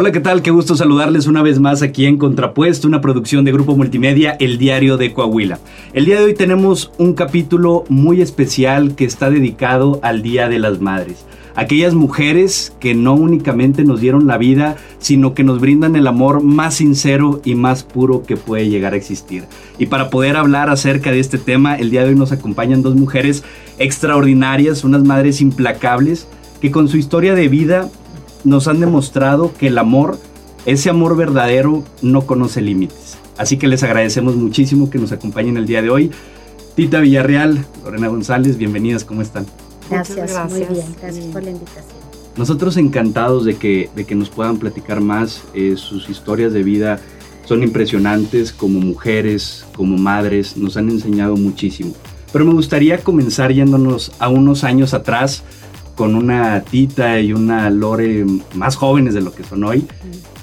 Hola, ¿qué tal? Qué gusto saludarles una vez más aquí en Contrapuesto, una producción de Grupo Multimedia, El Diario de Coahuila. El día de hoy tenemos un capítulo muy especial que está dedicado al Día de las Madres. Aquellas mujeres que no únicamente nos dieron la vida, sino que nos brindan el amor más sincero y más puro que puede llegar a existir. Y para poder hablar acerca de este tema, el día de hoy nos acompañan dos mujeres extraordinarias, unas madres implacables, que con su historia de vida nos han demostrado que el amor, ese amor verdadero, no conoce límites. Así que les agradecemos muchísimo que nos acompañen el día de hoy. Tita Villarreal, Lorena González, bienvenidas, ¿cómo están? Gracias, muy bien, gracias por la invitación. Nosotros encantados de que, de que nos puedan platicar más, eh, sus historias de vida son impresionantes como mujeres, como madres, nos han enseñado muchísimo. Pero me gustaría comenzar yéndonos a unos años atrás, con una Tita y una Lore más jóvenes de lo que son hoy.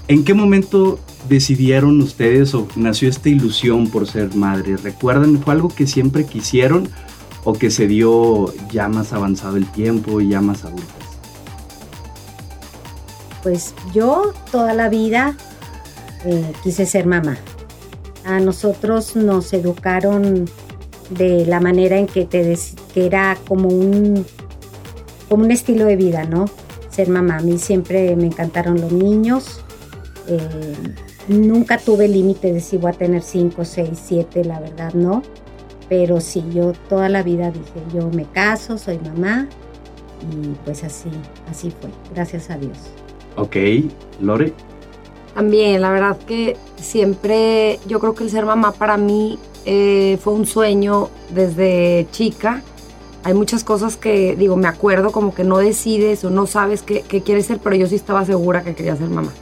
¿En qué momento decidieron ustedes o nació esta ilusión por ser madres? ¿Recuerdan? ¿Fue algo que siempre quisieron o que se dio ya más avanzado el tiempo y ya más adultas? Pues yo toda la vida eh, quise ser mamá. A nosotros nos educaron de la manera en que, te que era como un como un estilo de vida, ¿no? Ser mamá. A mí siempre me encantaron los niños. Eh, nunca tuve límite de si voy a tener 5, 6, 7, la verdad no. Pero sí, yo toda la vida dije, yo me caso, soy mamá. Y pues así, así fue, gracias a Dios. Ok, Lore. También, la verdad que siempre, yo creo que el ser mamá para mí eh, fue un sueño desde chica hay muchas cosas que, digo, me acuerdo como que no decides o no sabes qué, quieres ser, pero yo sí estaba segura que quería ser mamá.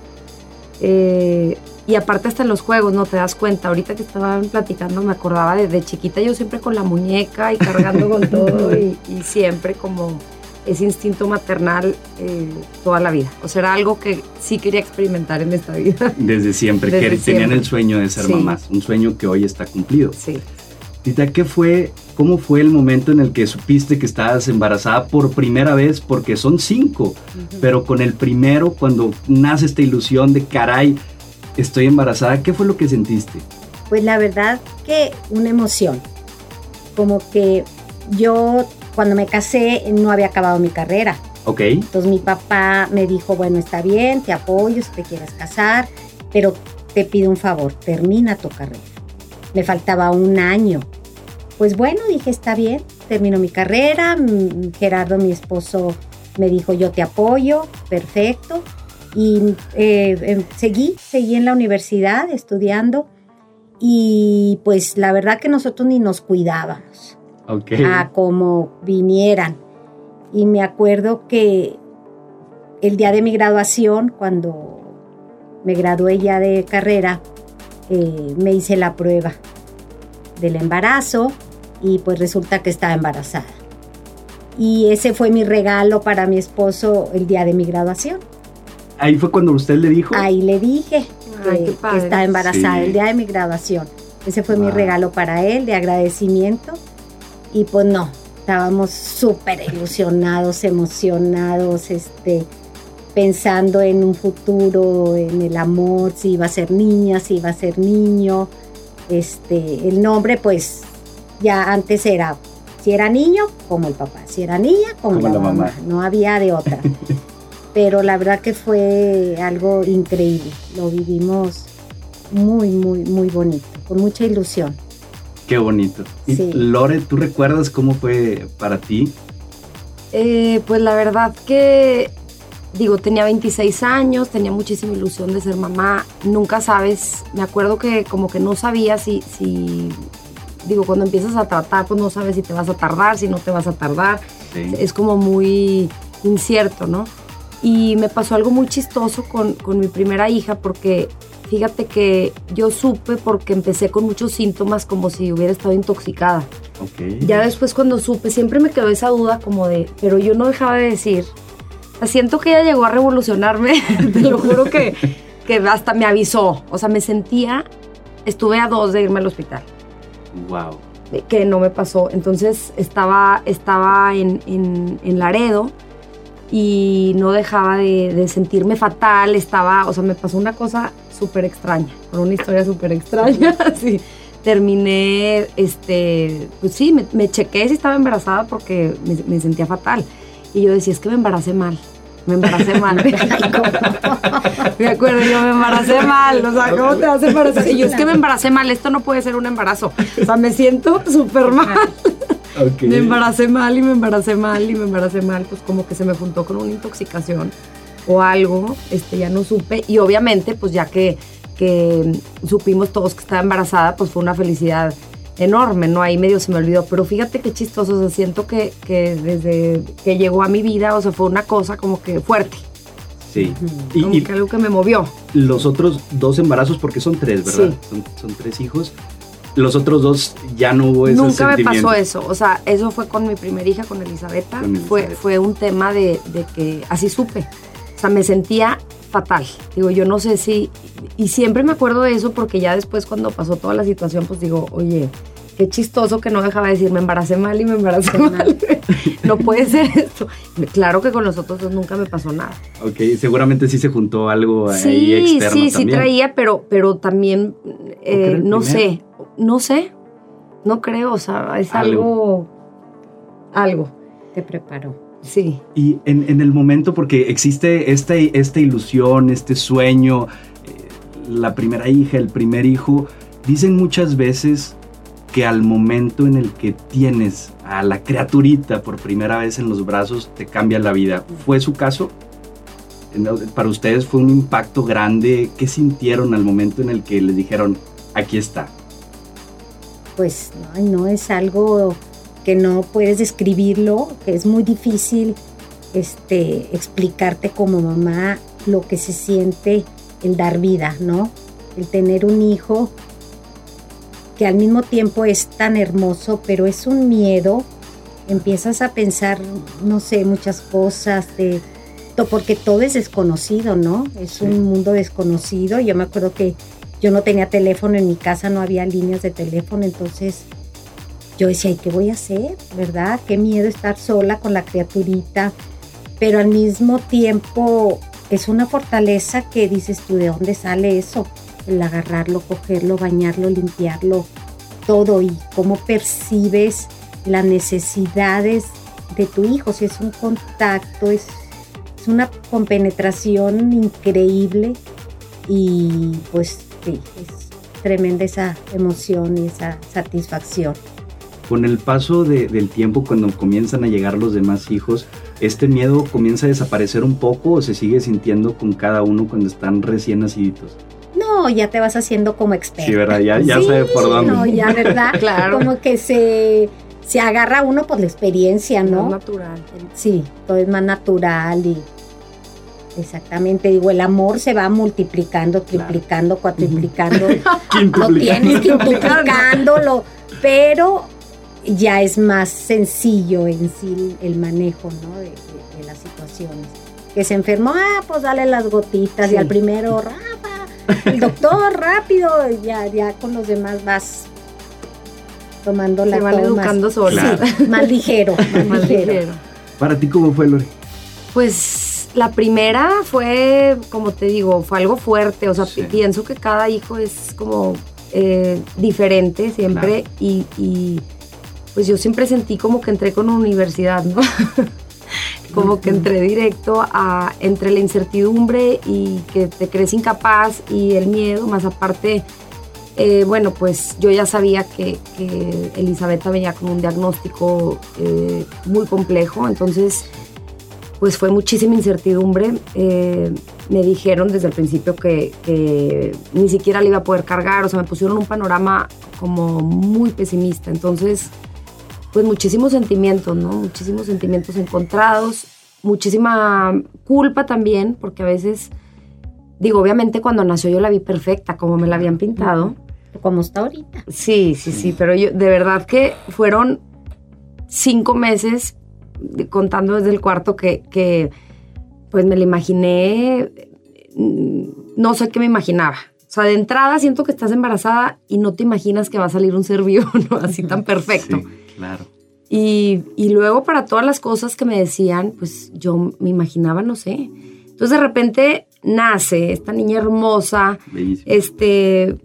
Eh, y aparte hasta en los juegos, no te das cuenta. Ahorita que estaban platicando me acordaba de, chiquita yo siempre con la muñeca y cargando con todo y, siempre como ese instinto maternal eh, toda la vida. O sea, era algo que sí quería experimentar en esta vida. Desde siempre, que tenían el sueño de ser mamás, un sueño que hoy está cumplido. Sí. Tita, ¿qué fue, cómo fue el momento en el que supiste que estabas embarazada por primera vez? Porque son cinco, pero con el primero, cuando nace esta ilusión de caray, estoy embarazada, ¿qué fue lo que sentiste? Pues la verdad que una emoción, como que yo cuando me casé no había acabado mi carrera. Ok. Entonces mi papá me dijo, bueno, está bien, te apoyo si te quieres casar, pero te pido un favor, termina tu carrera. Me faltaba un año pues bueno, dije, está bien, termino mi carrera, mm, Gerardo, mi esposo, me dijo, yo te apoyo, perfecto. Y eh, em, seguí, seguí en la universidad estudiando y pues la verdad que nosotros ni nos cuidábamos a como vinieran. Y me acuerdo que el día de mi graduación, cuando me gradué ya de carrera, eh, me hice la prueba del embarazo y pues resulta que estaba embarazada. Y ese fue mi regalo para mi esposo el día de mi graduación. Ahí fue cuando usted le dijo. Ahí le dije que, estaba embarazada el día de mi graduación. Ese fue mi regalo para él de agradecimiento. Y pues no, estábamos súper ilusionados, emocionados, este, pensando en un futuro, en el amor, si iba a ser niña, si iba a ser niño. Este, el nombre, pues ya antes era, si era niño, como el papá, si era niña, como, la, mamá. No había de otra. Pero la verdad que fue algo increíble. Lo vivimos muy, muy, muy bonito, con mucha ilusión. Qué bonito. Y Lore, ¿tú recuerdas cómo fue para ti? Eh, pues la verdad que, digo, tenía 26 años, tenía muchísima ilusión de ser mamá. Nunca sabes, me acuerdo que como que no sabía si, si digo, cuando empiezas a tratar, pues no sabes si te vas a tardar, si no te vas a tardar. Es como muy incierto, ¿no? Y me pasó algo muy chistoso con, mi primera hija porque fíjate que yo supe porque empecé con muchos síntomas como si hubiera estado intoxicada. Ya después cuando supe, siempre me quedó esa duda como de, pero yo no dejaba de decir, siento que ella llegó a revolucionarme, te lo juro que, que hasta me avisó, o sea, me sentía, estuve a dos de irme al hospital. Wow. Que no me pasó. Entonces estaba, estaba en, en, Laredo y no dejaba de, de sentirme fatal, estaba, o sea, me pasó una cosa súper extraña, con una historia súper extraña, sí. Terminé, este, pues sí, me, me chequé si estaba embarazada porque me, me sentía fatal. Y yo decía, es que me embaracé mal me embaracé mal. me acuerdo, yo me embaracé mal. O sea, ¿cómo te vas a embarazar? Y yo, es que me embaracé mal, esto no puede ser un embarazo. O sea, me siento súper mal. Me embaracé mal y me embaracé mal y me embaracé mal. Pues como que se me juntó con una intoxicación o algo, este, ya no supe. Y obviamente, pues ya que, que supimos todos que estaba embarazada, pues fue una felicidad enorme, ¿no? Ahí medio se me olvidó, pero fíjate qué chistoso, o sea, siento que, que desde que llegó a mi vida, o sea, fue una cosa como que fuerte. Sí. Y, que algo que me movió. Los otros dos embarazos, porque son tres, ¿verdad? Son, son, tres hijos. Los otros dos ya no hubo ese Nunca me pasó eso. O sea, eso fue con mi primera hija, con Elisabetta. Fue, fue un tema de, de que así supe. O sea, me sentía fatal. Digo, yo no sé si... Y siempre me acuerdo de eso porque ya después cuando pasó toda la situación, pues digo, oye, qué chistoso que no dejaba de decir, me embaracé mal y me embaracé mal. no puede ser esto. Claro que con los otros dos nunca me pasó nada. Ok, seguramente sí se juntó algo ahí externo Sí, sí, sí traía, pero, pero también, eh, no sé, no sé, no creo, o sea, es algo, algo. Te preparó. Sí. Y en, el momento, porque existe esta, esta ilusión, este sueño, eh, la primera hija, el primer hijo, dicen muchas veces que al momento en el que tienes a la criaturita por primera vez en los brazos, te cambia la vida. ¿Fue su caso? Para ustedes fue un impacto grande. ¿Qué sintieron al momento en el que les dijeron, aquí está? Pues no, no es algo que no puedes describirlo, que es muy difícil este, explicarte como mamá lo que se siente el dar vida, ¿no? El tener un hijo que al mismo tiempo es tan hermoso, pero es un miedo. Empiezas a pensar, no sé, muchas cosas de porque todo es desconocido, ¿no? Es un mundo desconocido. Yo me acuerdo que yo no tenía teléfono en mi casa, no había líneas de teléfono, entonces yo decía, ¿y qué voy a hacer? ¿Verdad? Qué miedo estar sola con la criaturita, pero al mismo tiempo es una fortaleza que dices tú, ¿de dónde sale eso? El agarrarlo, cogerlo, bañarlo, limpiarlo, todo y cómo percibes las necesidades de tu hijo, si es un contacto, es, una compenetración increíble y pues es tremenda esa emoción y esa satisfacción con el paso del tiempo, cuando comienzan a llegar los demás hijos, ¿este miedo comienza a desaparecer un poco o se sigue sintiendo con cada uno cuando están recién nacidos? No, ya te vas haciendo como experto. Sí, ¿verdad? Ya, ya sabe por dónde. No, ya, ¿verdad? claro. Como que se, se agarra uno por la experiencia, ¿no? Más natural. Sí, todo es más natural y Exactamente, digo, el amor se va multiplicando, triplicando, cuatriplicando. lo tienes quintuplicándolo, pero ya es más sencillo en sí el manejo ¿no? de, las situaciones. Que se enfermó, ah, pues dale las gotitas y al primero, Rafa, el doctor, rápido, ya, ya con los demás vas tomando la Se van educando sola. más ligero, más, ligero. ¿Para ti cómo fue, Lore? Pues la primera fue, como te digo, fue algo fuerte. O sea, pienso que cada hijo es como eh, diferente siempre y pues yo siempre sentí como que entré con una universidad, ¿no? como que entré directo a entre la incertidumbre y que te crees incapaz y el miedo, más aparte, eh, bueno, pues yo ya sabía que, que Elizabeth venía con un diagnóstico eh, muy complejo, entonces pues fue muchísima incertidumbre. Eh, me dijeron desde el principio que, que, ni siquiera le iba a poder cargar, o sea, me pusieron un panorama como muy pesimista. Entonces, pues muchísimos sentimientos, ¿no? Muchísimos sentimientos encontrados, muchísima culpa también, porque a veces, digo, obviamente cuando nació yo la vi perfecta, como me la habían pintado. Como está ahorita. Sí, sí, sí, pero yo, de verdad que fueron cinco meses, contando desde el cuarto, que, que pues me la imaginé, no sé qué me imaginaba. O sea, de entrada siento que estás embarazada y no te imaginas que va a salir un ser vivo, ¿no? Así tan perfecto. Claro. Y, y, luego para todas las cosas que me decían, pues yo me imaginaba, no sé. Entonces de repente nace esta niña hermosa, este,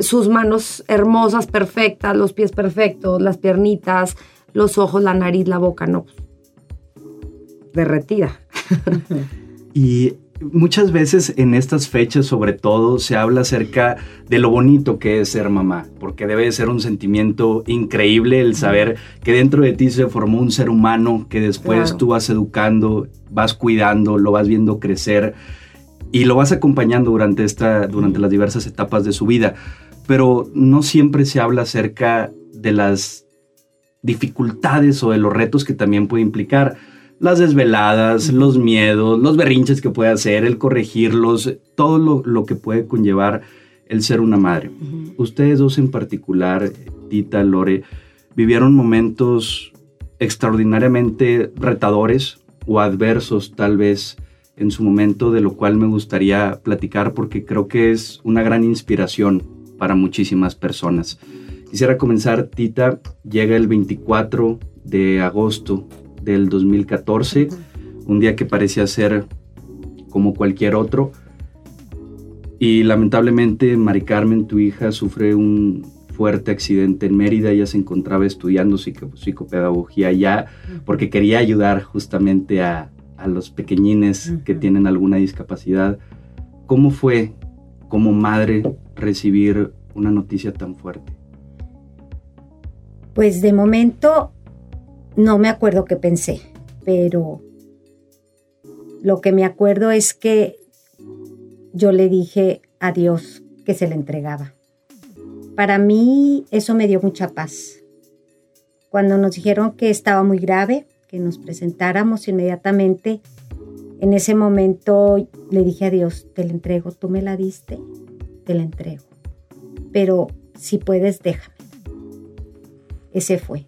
sus manos hermosas, perfectas, los pies perfectos, las piernitas, los ojos, la nariz, la boca, no. Derretida. y muchas veces en estas fechas, sobre todo, se habla acerca de lo bonito que es ser mamá, porque debe ser un sentimiento increíble el saber que dentro de ti se formó un ser humano que después tú vas educando, vas cuidando, lo vas viendo crecer y lo vas acompañando durante, esta, durante las diversas etapas de su vida. Pero no siempre se habla acerca de las dificultades o de los retos que también puede implicar las desveladas, los miedos, los berrinches que puede hacer, el corregirlos, todo lo, que puede conllevar el ser una madre. Ustedes dos en particular, Tita, Lore, vivieron momentos extraordinariamente retadores o adversos tal vez en su momento, de lo cual me gustaría platicar porque creo que es una gran inspiración para muchísimas personas. Quisiera comenzar, Tita, llega el 24 de agosto del 2014, un día que parecía ser como cualquier otro. Y lamentablemente Mari Carmen, tu hija, sufre un fuerte accidente en Mérida. Ella se encontraba estudiando psicopedagogía ya porque quería ayudar justamente a, a los pequeñines que tienen alguna discapacidad. ¿Cómo fue como madre recibir una noticia tan fuerte? Pues de momento no me acuerdo qué pensé, pero lo que me acuerdo es que yo le dije a Dios que se le entregaba. Para mí eso me dio mucha paz. Cuando nos dijeron que estaba muy grave, que nos presentáramos inmediatamente, en ese momento le dije a Dios, te la entrego, tú me la diste, te la entrego. Pero si puedes, déjame. Ese fue.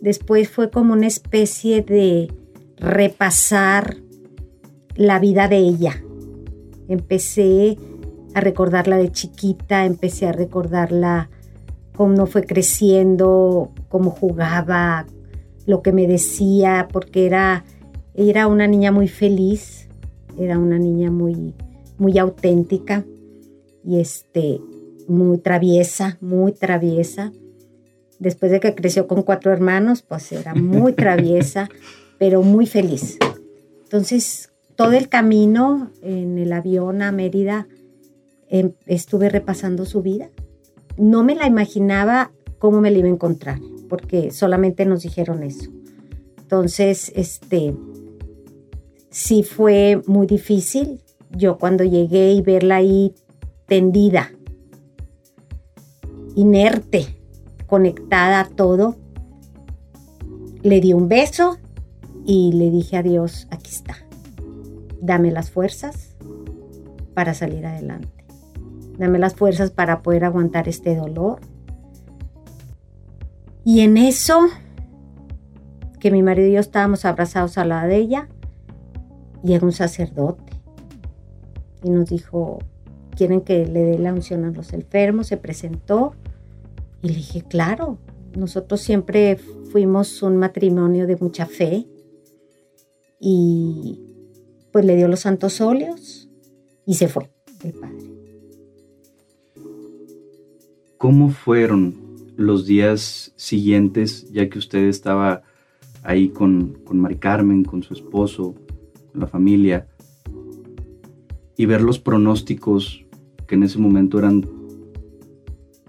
Después fue como una especie de repasar la vida de ella. Empecé a recordarla de chiquita, empecé a recordarla cómo fue creciendo, cómo jugaba, lo que me decía, porque era, era una niña muy feliz, era una niña muy, muy auténtica y este, muy traviesa, muy traviesa después de que creció con cuatro hermanos, pues era muy traviesa, pero muy feliz. Entonces, todo el camino en el avión a Mérida em, estuve repasando su vida. No me la imaginaba cómo me la iba a encontrar, porque solamente nos dijeron eso. Entonces, este, sí fue muy difícil. Yo cuando llegué y verla ahí tendida, inerte, conectada a todo, le di un beso y le dije a Dios, aquí está, dame las fuerzas para salir adelante. Dame las fuerzas para poder aguantar este dolor. Y en eso, que mi marido y yo estábamos abrazados a la de ella, llega un sacerdote y nos dijo, quieren que le dé la unción a los enfermos, se presentó y le dije, claro, nosotros siempre fuimos un matrimonio de mucha fe y pues le dio los santos óleos y se fue el padre. ¿Cómo fueron los días siguientes, ya que usted estaba ahí con, con Mari Carmen, con su esposo, con la familia, y ver los pronósticos que en ese momento eran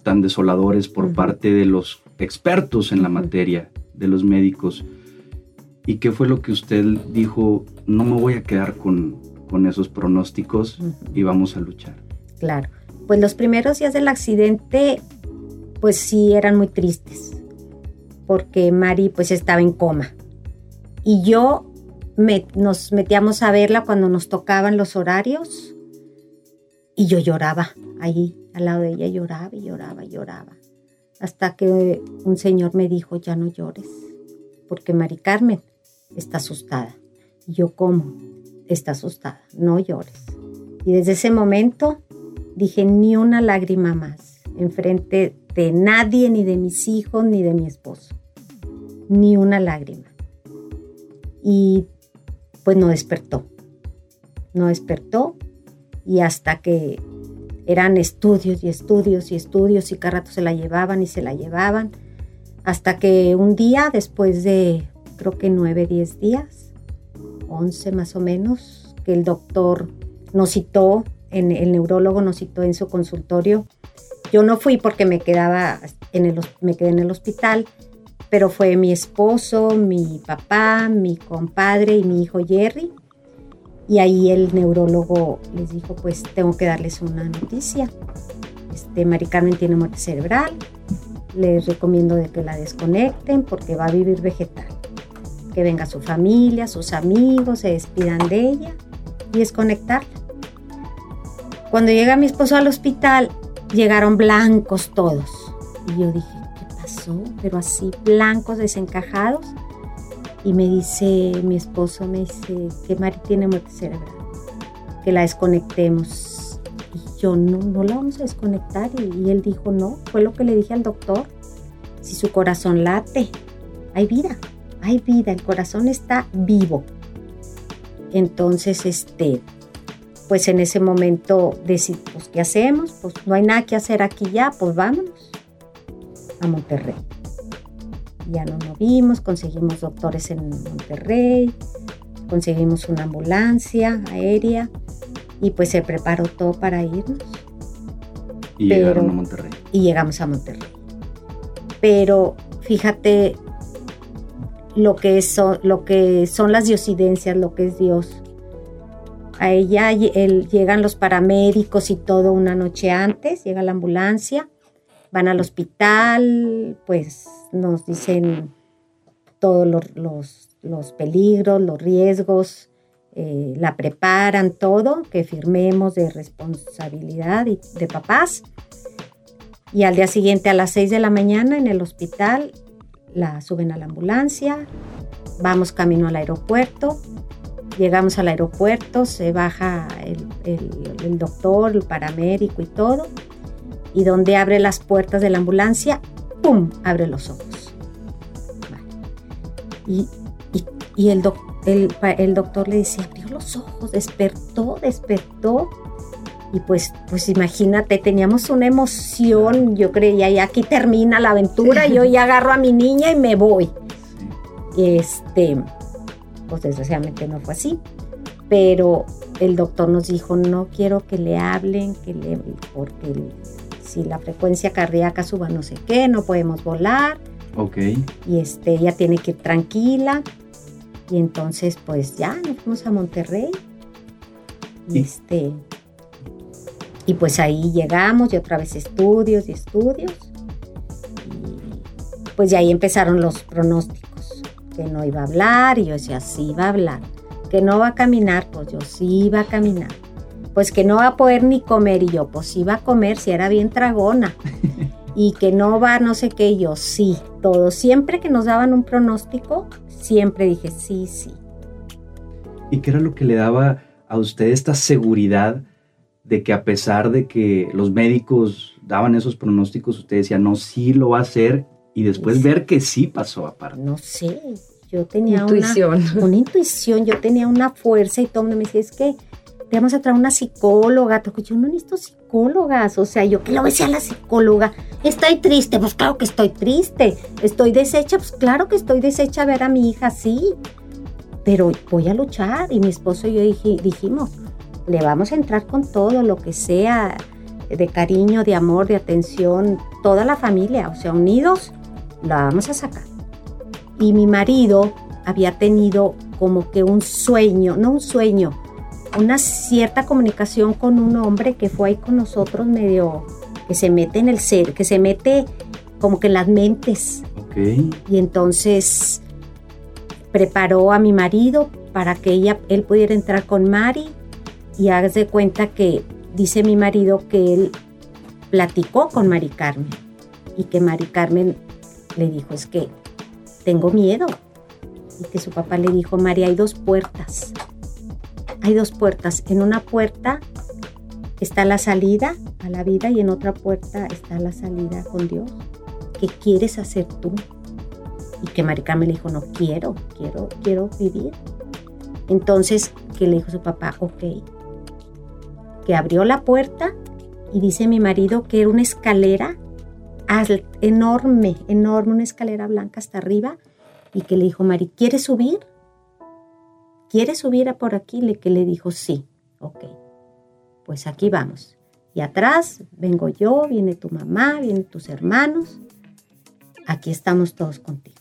tan desoladores por parte de los expertos en la materia, de los médicos. ¿Y qué fue lo que usted dijo? No me voy a quedar con, con esos pronósticos y vamos a luchar. Claro, pues los primeros días del accidente, pues sí eran muy tristes, porque Mari pues estaba en coma. Y yo me, nos metíamos a verla cuando nos tocaban los horarios y yo lloraba ahí al lado de ella, lloraba y lloraba y lloraba. Hasta que un señor me dijo, ya no llores, porque Mari Carmen está asustada. Y yo, ¿cómo? Está asustada, no llores. Y desde ese momento dije, ni una lágrima más, enfrente de nadie, ni de mis hijos, ni de mi esposo. ni una lágrima. Y pues no despertó, no despertó y hasta que eran estudios y estudios y estudios y cada rato se la llevaban y se la llevaban, hasta que un día, después de creo que nueve, diez días, once más o menos, que el doctor nos citó, en, el neurólogo nos citó en su consultorio. Yo no fui porque me quedaba en el, me quedé en el hospital, pero fue mi esposo, mi papá, mi compadre y mi hijo Jerry. Y ahí el neurólogo les dijo, pues tengo que darles una noticia. Este, Mari Carmen tiene muerte cerebral. Les recomiendo que la desconecten porque va a vivir vegetal. Que venga su familia, sus amigos, se despidan de ella y desconectarla. Cuando llega mi esposo al hospital, llegaron blancos todos. Y yo dije, ¿qué pasó? Pero así, blancos, desencajados. Y me dice mi esposo, me dice que Mari tiene muerte cerebral, que la desconectemos. Y yo, no, no la vamos a desconectar. Y, él dijo, no, fue lo que le dije al doctor. Si su corazón late, hay vida, hay vida, el corazón está vivo. Entonces, este, pues en ese momento decidimos, ¿qué hacemos? Pues no hay nada que hacer aquí ya, pues vámonos a Monterrey ya no nos vimos, conseguimos doctores en Monterrey, conseguimos una ambulancia aérea y pues se preparó todo para irnos. Y llegaron a Monterrey. Y llegamos a Monterrey. Pero fíjate lo que, son, lo que son las diosidencias, lo que es Dios. A ella llegan los paramédicos y todo una noche antes, llega la ambulancia, van al hospital, pues nos dicen todos los, peligros, los riesgos, eh, la preparan todo, que firmemos de responsabilidad y de papás. Y al día siguiente a las 6 de la mañana en el hospital la suben a la ambulancia, vamos camino al aeropuerto, llegamos al aeropuerto, se baja el, el doctor, el paramédico y todo, y donde abre las puertas de la ambulancia, ¡pum!, abre los ojos. Y, el, el, doctor le decía, abrió los ojos, despertó, despertó. Y pues, pues imagínate, teníamos una emoción, yo creía, y aquí termina la aventura, yo ya agarro a mi niña y me voy. Este, pues desgraciadamente no fue así, pero el doctor nos dijo, no quiero que le hablen, que le, porque si la frecuencia cardíaca suba no sé qué, no podemos volar. Ok. Y este, ella tiene que ir tranquila. Y entonces, pues ya nos fuimos a Monterrey. Y este. Y pues ahí llegamos y otra vez estudios y estudios. Y pues ya ahí empezaron los pronósticos. Que no iba a hablar y yo decía, sí va a hablar. Que no va a caminar, pues yo sí iba a caminar pues que no va a poder ni comer. Y yo, pues iba a comer si era bien tragona. y que no va no sé qué, yo sí, todo. Siempre que nos daban un pronóstico, siempre dije sí, sí. ¿Y qué era lo que le daba a usted esta seguridad de que a pesar de que los médicos daban esos pronósticos, usted decía, no, sí lo va a hacer y después ver que sí pasó aparte? No sé, yo tenía intuición. Una, una intuición, yo tenía una fuerza y todo el mundo me decía, es que te vamos a traer una psicóloga. Yo no necesito psicólogas. O sea, yo que lo decía la psicóloga. Estoy triste, pues claro que estoy triste. Estoy deshecha, pues claro que estoy deshecha a ver a mi hija así. Pero voy a luchar. Y mi esposo y yo dijimos, le vamos a entrar con todo lo que sea de cariño, de amor, de atención, toda la familia, o sea, unidos, la vamos a sacar. Y mi marido había tenido como que un sueño, no un sueño, una cierta comunicación con un hombre que fue ahí con nosotros medio que se mete en el ser, que se mete como que en las mentes. Y entonces preparó a mi marido para que ella, él pudiera entrar con Mari y hagas de cuenta que dice mi marido que él platicó con Mari Carmen y que Mari Carmen le dijo es que tengo miedo y que su papá le dijo María hay dos puertas hay dos puertas. En una puerta está la salida a la vida y en otra puerta está la salida con Dios. ¿Qué quieres hacer tú? Y que Maricarmen le dijo, no quiero, quiero, quiero vivir. Entonces, que le dijo su papá, ok. Que abrió la puerta y dice mi marido que era una escalera enorme, enorme, una escalera blanca hasta arriba. Y que le dijo, Mari, ¿quieres subir? ¿Quieres subir a por aquí? Le, que le dijo, sí, ok. Pues aquí vamos. Y atrás vengo yo, viene tu mamá, vienen tus hermanos. Aquí estamos todos contigo.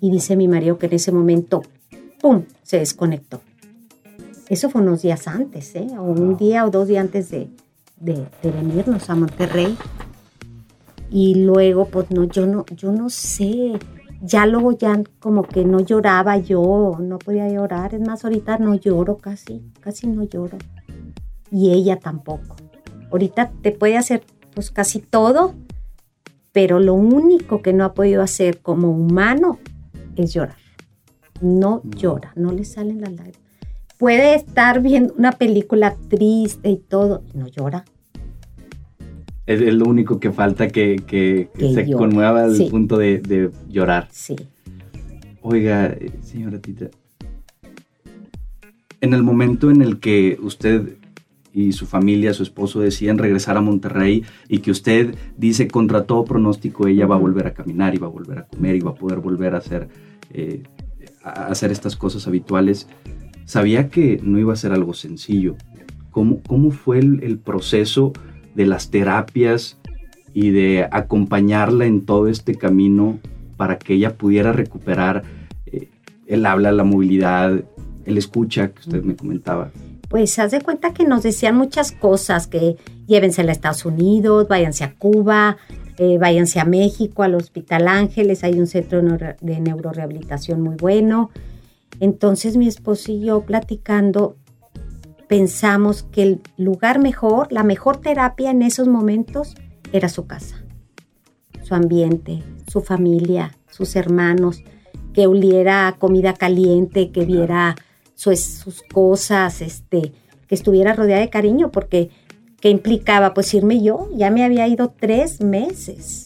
Y dice mi marido que en ese momento, ¡pum!, se desconectó. Eso fue unos días antes, ¿eh? O un día o dos días antes de, de, venirnos a Monterrey. Y luego, pues no, yo no, yo no sé. Ya luego ya como que no lloraba yo, no podía llorar. Es más, ahorita no lloro casi, casi no lloro. Y ella tampoco. Ahorita te puede hacer pues casi todo, pero lo único que no ha podido hacer como humano es llorar. No llora, no le salen las lágrimas. Puede estar viendo una película triste y todo, y no llora. Es, lo único que falta que, se conmueva al punto de, llorar. Sí. Oiga, señora Tita, en el momento en el que usted y su familia, su esposo deciden regresar a Monterrey y que usted dice contra todo pronóstico ella va a volver a caminar y va a volver a comer y va a poder volver a hacer, eh, a hacer estas cosas habituales, sabía que no iba a ser algo sencillo. ¿Cómo, cómo fue el, proceso de las terapias y de acompañarla en todo este camino para que ella pudiera recuperar eh, el habla, la movilidad, el escucha que usted me comentaba? pues haz de cuenta que nos decían muchas cosas, que llévense a Estados Unidos, váyanse a Cuba, eh, váyanse a México, al Hospital Ángeles, hay un centro de neurorehabilitación muy bueno. Entonces mi esposo y yo platicando pensamos que el lugar mejor, la mejor terapia en esos momentos era su casa, su ambiente, su familia, sus hermanos, que oliera comida caliente, que viera sus cosas, este, que estuviera rodeada de cariño, porque ¿qué implicaba? Pues irme yo, ya me había ido tres meses.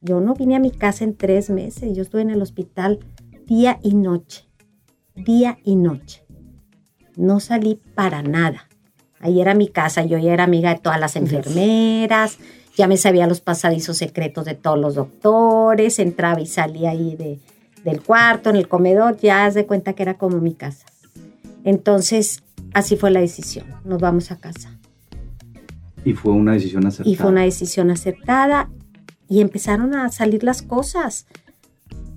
Yo no vine a mi casa en tres meses, yo estuve en el hospital día y noche, día y noche. No salí para nada. Ahí era mi casa, yo ya era amiga de todas las enfermeras, ya me sabía los pasadizos secretos de todos los doctores, entraba y salía ahí de, del cuarto, en el comedor, ya haz de cuenta que era como mi casa. Entonces, así fue la decisión, nos vamos a casa. Y fue una decisión acertada. Y fue una decisión acertada y empezaron a salir las cosas.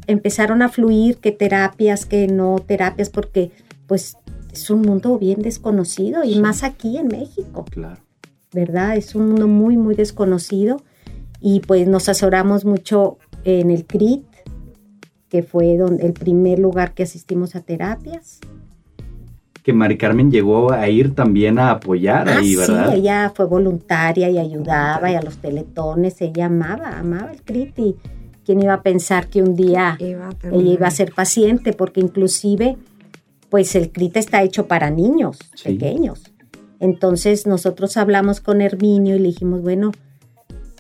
Empezaron a fluir qué terapias, qué no terapias, porque pues es un mundo bien desconocido y más aquí en México. Claro. ¿Verdad? Es un mundo muy, muy desconocido y pues nos asesoramos mucho en el CRIT, que fue donde, el primer lugar que asistimos a terapias que Mari Carmen llegó a ir también a apoyar ah, ahí, ¿verdad? Sí, ella fue voluntaria y ayudaba y a los teletones, ella amaba, amaba el CRIT y quién iba a pensar que un día ella iba a ser paciente, porque inclusive, pues el CRIT está hecho para niños pequeños. Entonces nosotros hablamos con Herminio y le dijimos, bueno,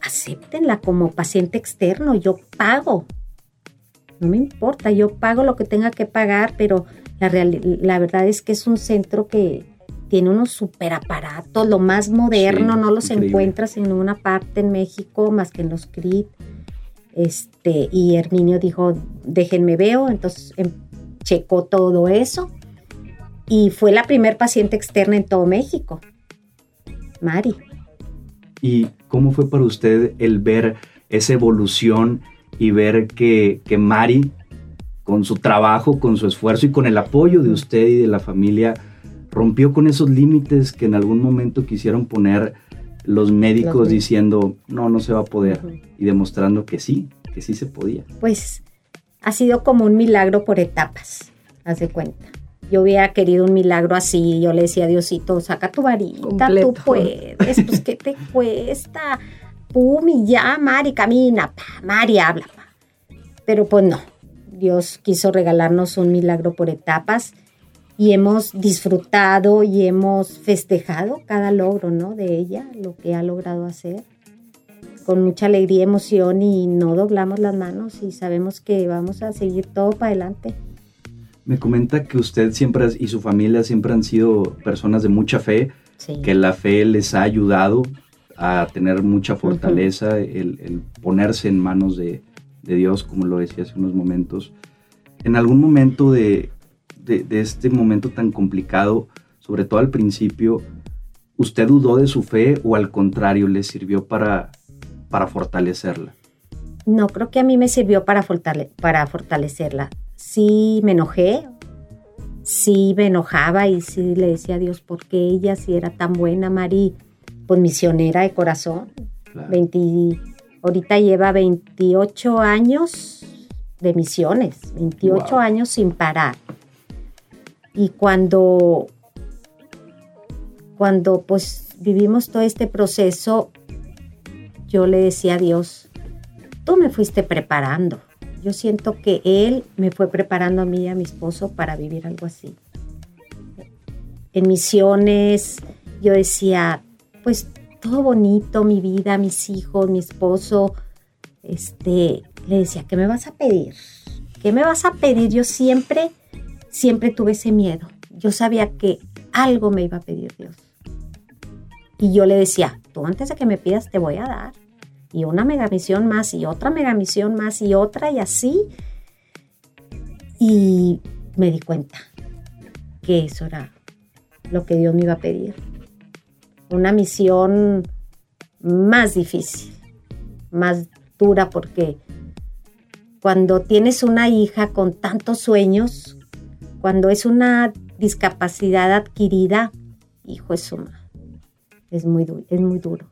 acéptenla como paciente externo, yo pago. No me importa, yo pago lo que tenga que pagar, pero la, verdad es que es un centro que tiene unos super aparatos, lo más moderno, no los encuentras en ninguna parte en México más que en los CRIT. Este, y Herminio dijo, déjenme veo, entonces em, checó todo eso y fue la primer paciente externa en todo México, Mari. ¿Y cómo fue para usted el ver esa evolución y ver que, que Mari con su trabajo, con su esfuerzo y con el apoyo de usted y de la familia, rompió con esos límites que en algún momento quisieron poner los médicos diciendo, no, no se va a poder, y demostrando que sí, que sí se podía. Pues ha sido como un milagro por etapas, haz de cuenta. Yo hubiera querido un milagro así, yo le decía a Diosito, saca tu varita, tú puedes, pues ¿qué te cuesta? Pum, y ya, Mari, camina, Mari, habla. Pero pues no, Dios quiso regalarnos un milagro por etapas y hemos disfrutado y hemos festejado cada logro, ¿no? De ella, lo que ha logrado hacer. con mucha alegría y emoción y no doblamos las manos y sabemos que vamos a seguir todo para adelante. Me comenta que usted siempre y su familia siempre han sido personas de mucha fe, que la fe les ha ayudado a tener mucha fortaleza, el, ponerse en manos de, Dios, como lo decía hace unos momentos. En algún momento de, de, este momento tan complicado, sobre todo al principio, ¿usted dudó de su fe o al contrario le sirvió para, para fortalecerla? No, creo que a mí me sirvió para, para fortalecerla. Sí me enojé, sí me enojaba y sí le decía a Dios, ¿por qué ella si era tan buena, Mari? Pues misionera de corazón. ahorita lleva 28 años de misiones, 28 años sin parar. Y cuando, cuando pues vivimos todo este proceso, yo le decía a Dios, tú me fuiste preparando. Yo siento que Él me fue preparando a mí y a mi esposo para vivir algo así. En misiones, yo decía, pues todo bonito, mi vida, mis hijos, mi esposo. Este, le decía, ¿qué me vas a pedir? ¿Qué me vas a pedir? Yo siempre, siempre tuve ese miedo. Yo sabía que algo me iba a pedir Dios. Y yo le decía, tú antes de que me pidas te voy a dar y una megamisión más y otra megamisión más y otra y así. Y me di cuenta que eso era lo que Dios me iba a pedir. Una misión más difícil, más dura porque cuando tienes una hija con tantos sueños, cuando es una discapacidad adquirida, hijo es suma. Es muy, es muy duro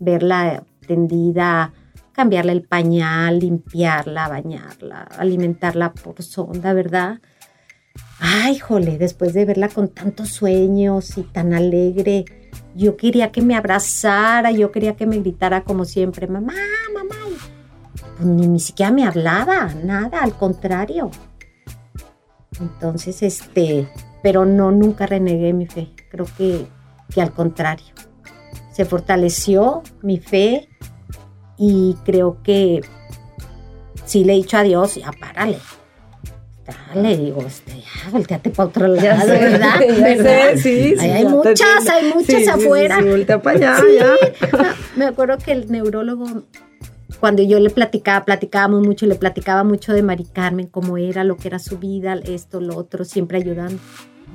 verla tendida, cambiarle el pañal, limpiarla, bañarla, alimentarla por sonda, ¿verdad? Ay, jole, después de verla con tantos sueños y tan alegre, yo quería que me abrazara, yo quería que me gritara como siempre, mamá, mamá. Pues ni, ni siquiera me hablaba, nada, al contrario. Entonces, este, pero no, nunca renegué mi fe. Creo que, que al contrario. Se fortaleció mi fe y creo que sí le he dicho a Dios, ya párale. Le digo, este, ya, volteate para otro lado, ¿verdad? ¿verdad? Sí, sí, hay muchas, hay muchas afuera. Sí, para allá, ya. Me acuerdo que el neurólogo, cuando yo le platicaba, platicábamos mucho, le platicaba mucho de Mari Carmen, cómo era, lo que era su vida, esto, lo otro, siempre ayudando.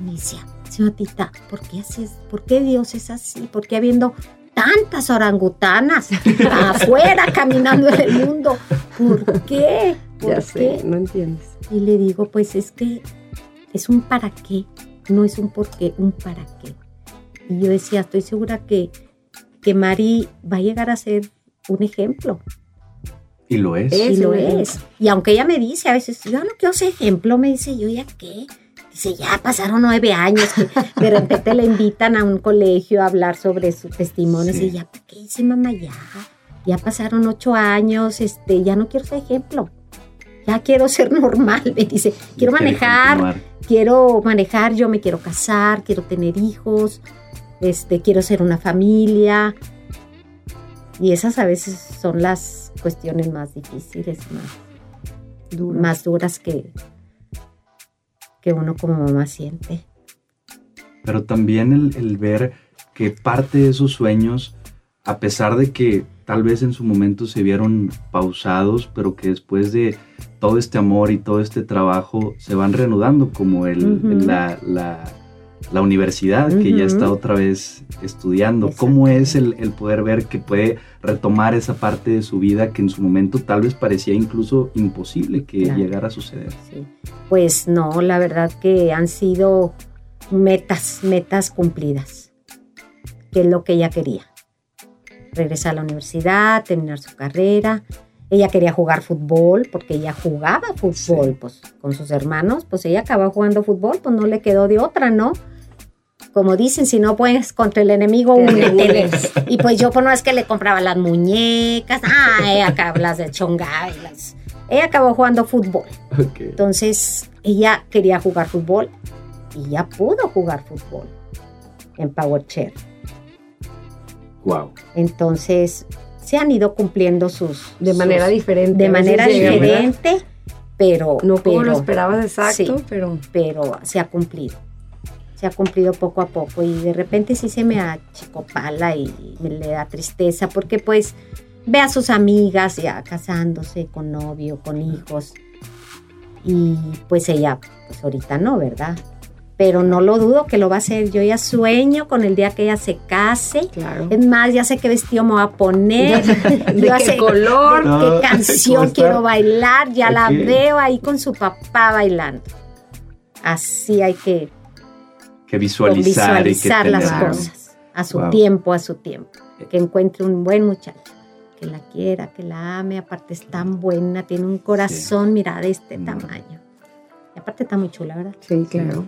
Me decía, señora Tita, ¿por qué así es? ¿Por qué Dios es así? ¿Por qué habiendo tantas orangutanas afuera caminando en el mundo. ¿Por qué? ¿Por ya sé, no entiendes. Y le digo, pues es que es un para qué, no es un por qué, un para qué. Y yo decía, estoy segura que, que Mari va a llegar a ser un ejemplo. Y lo es. Y lo es. Y aunque ella me dice a veces, yo no quiero ser ejemplo, me dice, yo ya qué Dice, ya pasaron nueve años que de repente le invitan a un colegio a hablar sobre sus testimonios. Y ya, qué dice mamá? Ya, ya pasaron ocho años, este, ya no quiero ser ejemplo. Ya quiero ser normal, me dice. Quiero manejar, quiero manejar, yo me quiero casar, quiero tener hijos, este, quiero ser una familia. Y esas a veces son las cuestiones más difíciles, más, más duras que, que uno como mamá siente. Pero también el, ver que parte de esos sueños, a pesar de que tal vez en su momento se vieron pausados, pero que después de todo este amor y todo este trabajo se van reanudando, como el, la la universidad, que ya está otra vez estudiando. ¿Cómo es el, poder ver que puede retomar esa parte de su vida que en su momento tal vez parecía incluso imposible que llegara a suceder? Pues no, la verdad que han sido metas, metas cumplidas, que es lo que ella quería. Regresar a la universidad, terminar su carrera. Ella quería jugar fútbol porque ella jugaba fútbol pues, con sus hermanos, pues ella acabó jugando fútbol, pues no le quedó de otra, ¿no? como dicen, si no puedes contra el enemigo, únete. y pues yo, pues no es que le compraba las muñecas, ah, ella acabó las de chonga. Ella acabó jugando fútbol. Entonces, ella quería jugar fútbol y ya pudo jugar fútbol en Power Chair. Wow. Entonces, se han ido cumpliendo sus... De manera sus- diferente. De manera diferente, pero... No como pero, lo esperabas exacto, sí. pero pero se ha cumplido. Se ha cumplido poco a poco y de repente sí se me achicopala y me le da tristeza porque pues ve a sus amigas ya casándose con novio, con hijos y pues ella pues ahorita no, ¿verdad? Pero no lo dudo que lo va a hacer. Yo ya sueño con el día que ella se case. claro. Es más, ya sé qué vestido me voy a poner, ¿De ya qué sé color? de No, qué ¿cómo canción quiero bailar, ya la veo ahí con su papá bailando. Así hay que Que visualizar, visualizar y que las cosas a su Wow. tiempo, a su tiempo. Que encuentre un buen muchacho, que la quiera, que la ame, aparte es tan buena, tiene un corazón, mira, de este Mm. tamaño. Y aparte está muy chula, ¿verdad? Sí, claro.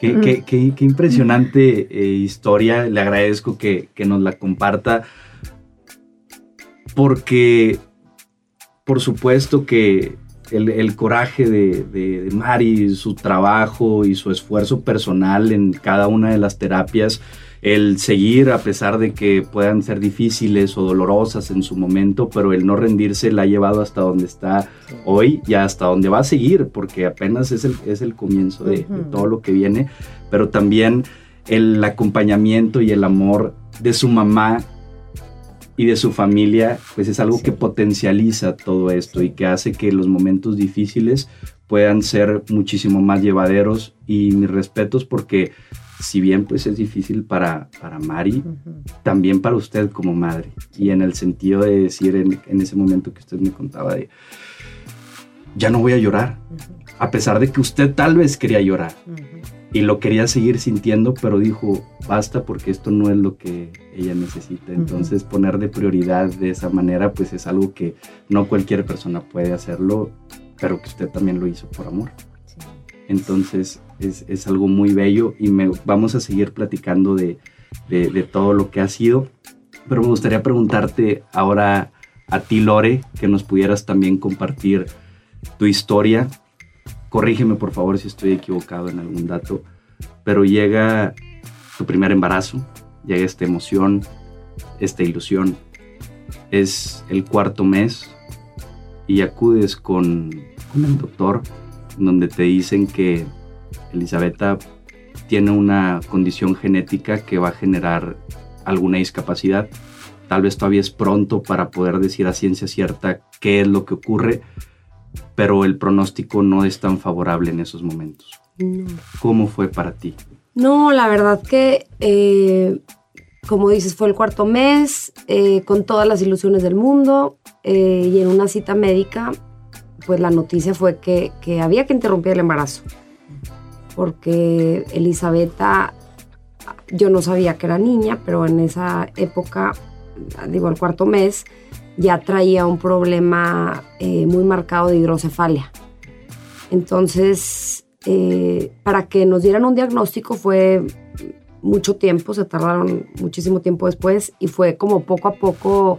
Qué, Mm. qué- qué- qué impresionante eh, historia. Le agradezco que, que nos la comparta. Porque, por supuesto que el, el coraje de, de- de Mari, su trabajo y su esfuerzo personal en cada una de las terapias, el seguir a pesar de que puedan ser difíciles o dolorosas en su momento, pero el no rendirse la ha llevado hasta donde está hoy y hasta donde va a seguir, porque apenas es el, es el comienzo de, todo lo que viene, pero también el acompañamiento y el amor de su mamá y de su familia, pues es algo Sí. que potencializa todo esto y que hace que los momentos difíciles puedan ser muchísimo más llevaderos. Y mis respetos porque si bien pues es difícil para, para Mari, también para usted como madre. Y en el sentido de decir en, en ese momento que usted me contaba de, ya no voy a llorar, a pesar de que usted tal vez quería llorar y lo quería seguir sintiendo, pero dijo, basta porque esto no es lo que ella necesita. Entonces poner de prioridad de esa manera, pues es algo que no cualquier persona puede hacerlo, pero que usted también lo hizo por amor. Sí. Entonces es, es algo muy bello y me, vamos a seguir platicando de, de- todo lo que ha sido. Pero me gustaría preguntarte ahora a ti, Lore, que nos pudieras también compartir tu historia. Corrígeme por favor si estoy equivocado en algún dato, pero llega tu primer embarazo, llega esta emoción, esta ilusión. Es el cuarto mes y acudes con, con el doctor donde te dicen que Elisabetta tiene una condición genética que va a generar alguna discapacidad. Tal vez todavía es pronto para poder decir a ciencia cierta qué es lo que ocurre, pero el pronóstico no es tan favorable en esos momentos. No. ¿Cómo fue para ti? No, la verdad que, eh, como dices, fue el cuarto mes, eh, con todas las ilusiones del mundo, eh, y en una cita médica, pues la noticia fue que, que había que interrumpir el embarazo, porque Elisabetta, yo no sabía que era niña, pero en esa época, digo, el cuarto mes, ya traía un problema eh, muy marcado de hidrocefalia. Entonces, eh, para que nos dieran un diagnóstico fue mucho tiempo, se tardaron muchísimo tiempo después y fue como poco a poco,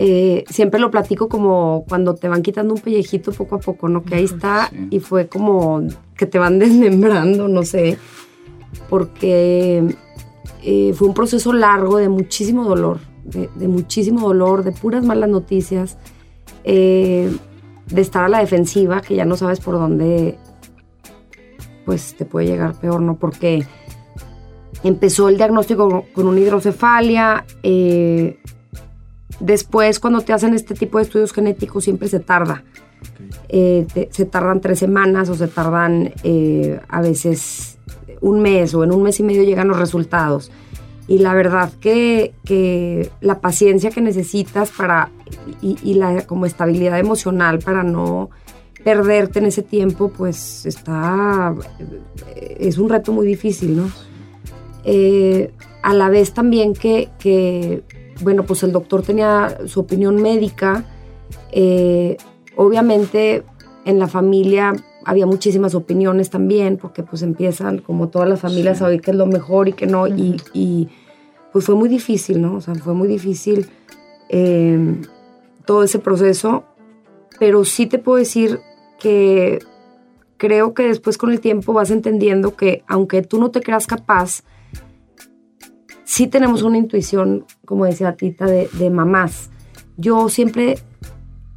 eh, siempre lo platico como cuando te van quitando un pellejito poco a poco, ¿no? Que ahí está Sí. y fue como que te van desmembrando, no sé, porque eh, fue un proceso largo de muchísimo dolor, de, de muchísimo dolor, de puras malas noticias, eh, de estar a la defensiva, que ya no sabes por dónde, pues te puede llegar peor, ¿no? Porque empezó el diagnóstico con una hidrocefalia, eh, después cuando te hacen este tipo de estudios genéticos siempre se tarda. Eh, se tardan tres semanas o se tardan eh, a veces un mes o en un mes y medio llegan los resultados. Y la verdad que, que la paciencia que necesitas para y, y la como estabilidad emocional para no perderte en ese tiempo, pues está es un reto muy difícil, ¿no? Eh, a la vez también que, que, bueno, pues el doctor tenía su opinión médica. eh, obviamente en la familia había muchísimas opiniones también, porque pues empiezan como todas las familias Sí. a oír qué es lo mejor y qué no, y, pues fue muy difícil, ¿no? O sea, fue muy difícil eh, todo ese proceso, pero sí te puedo decir que creo que después con el tiempo vas entendiendo que aunque tú no te creas capaz, sí tenemos una intuición, como decía Tita, de, de mamás. yo siempre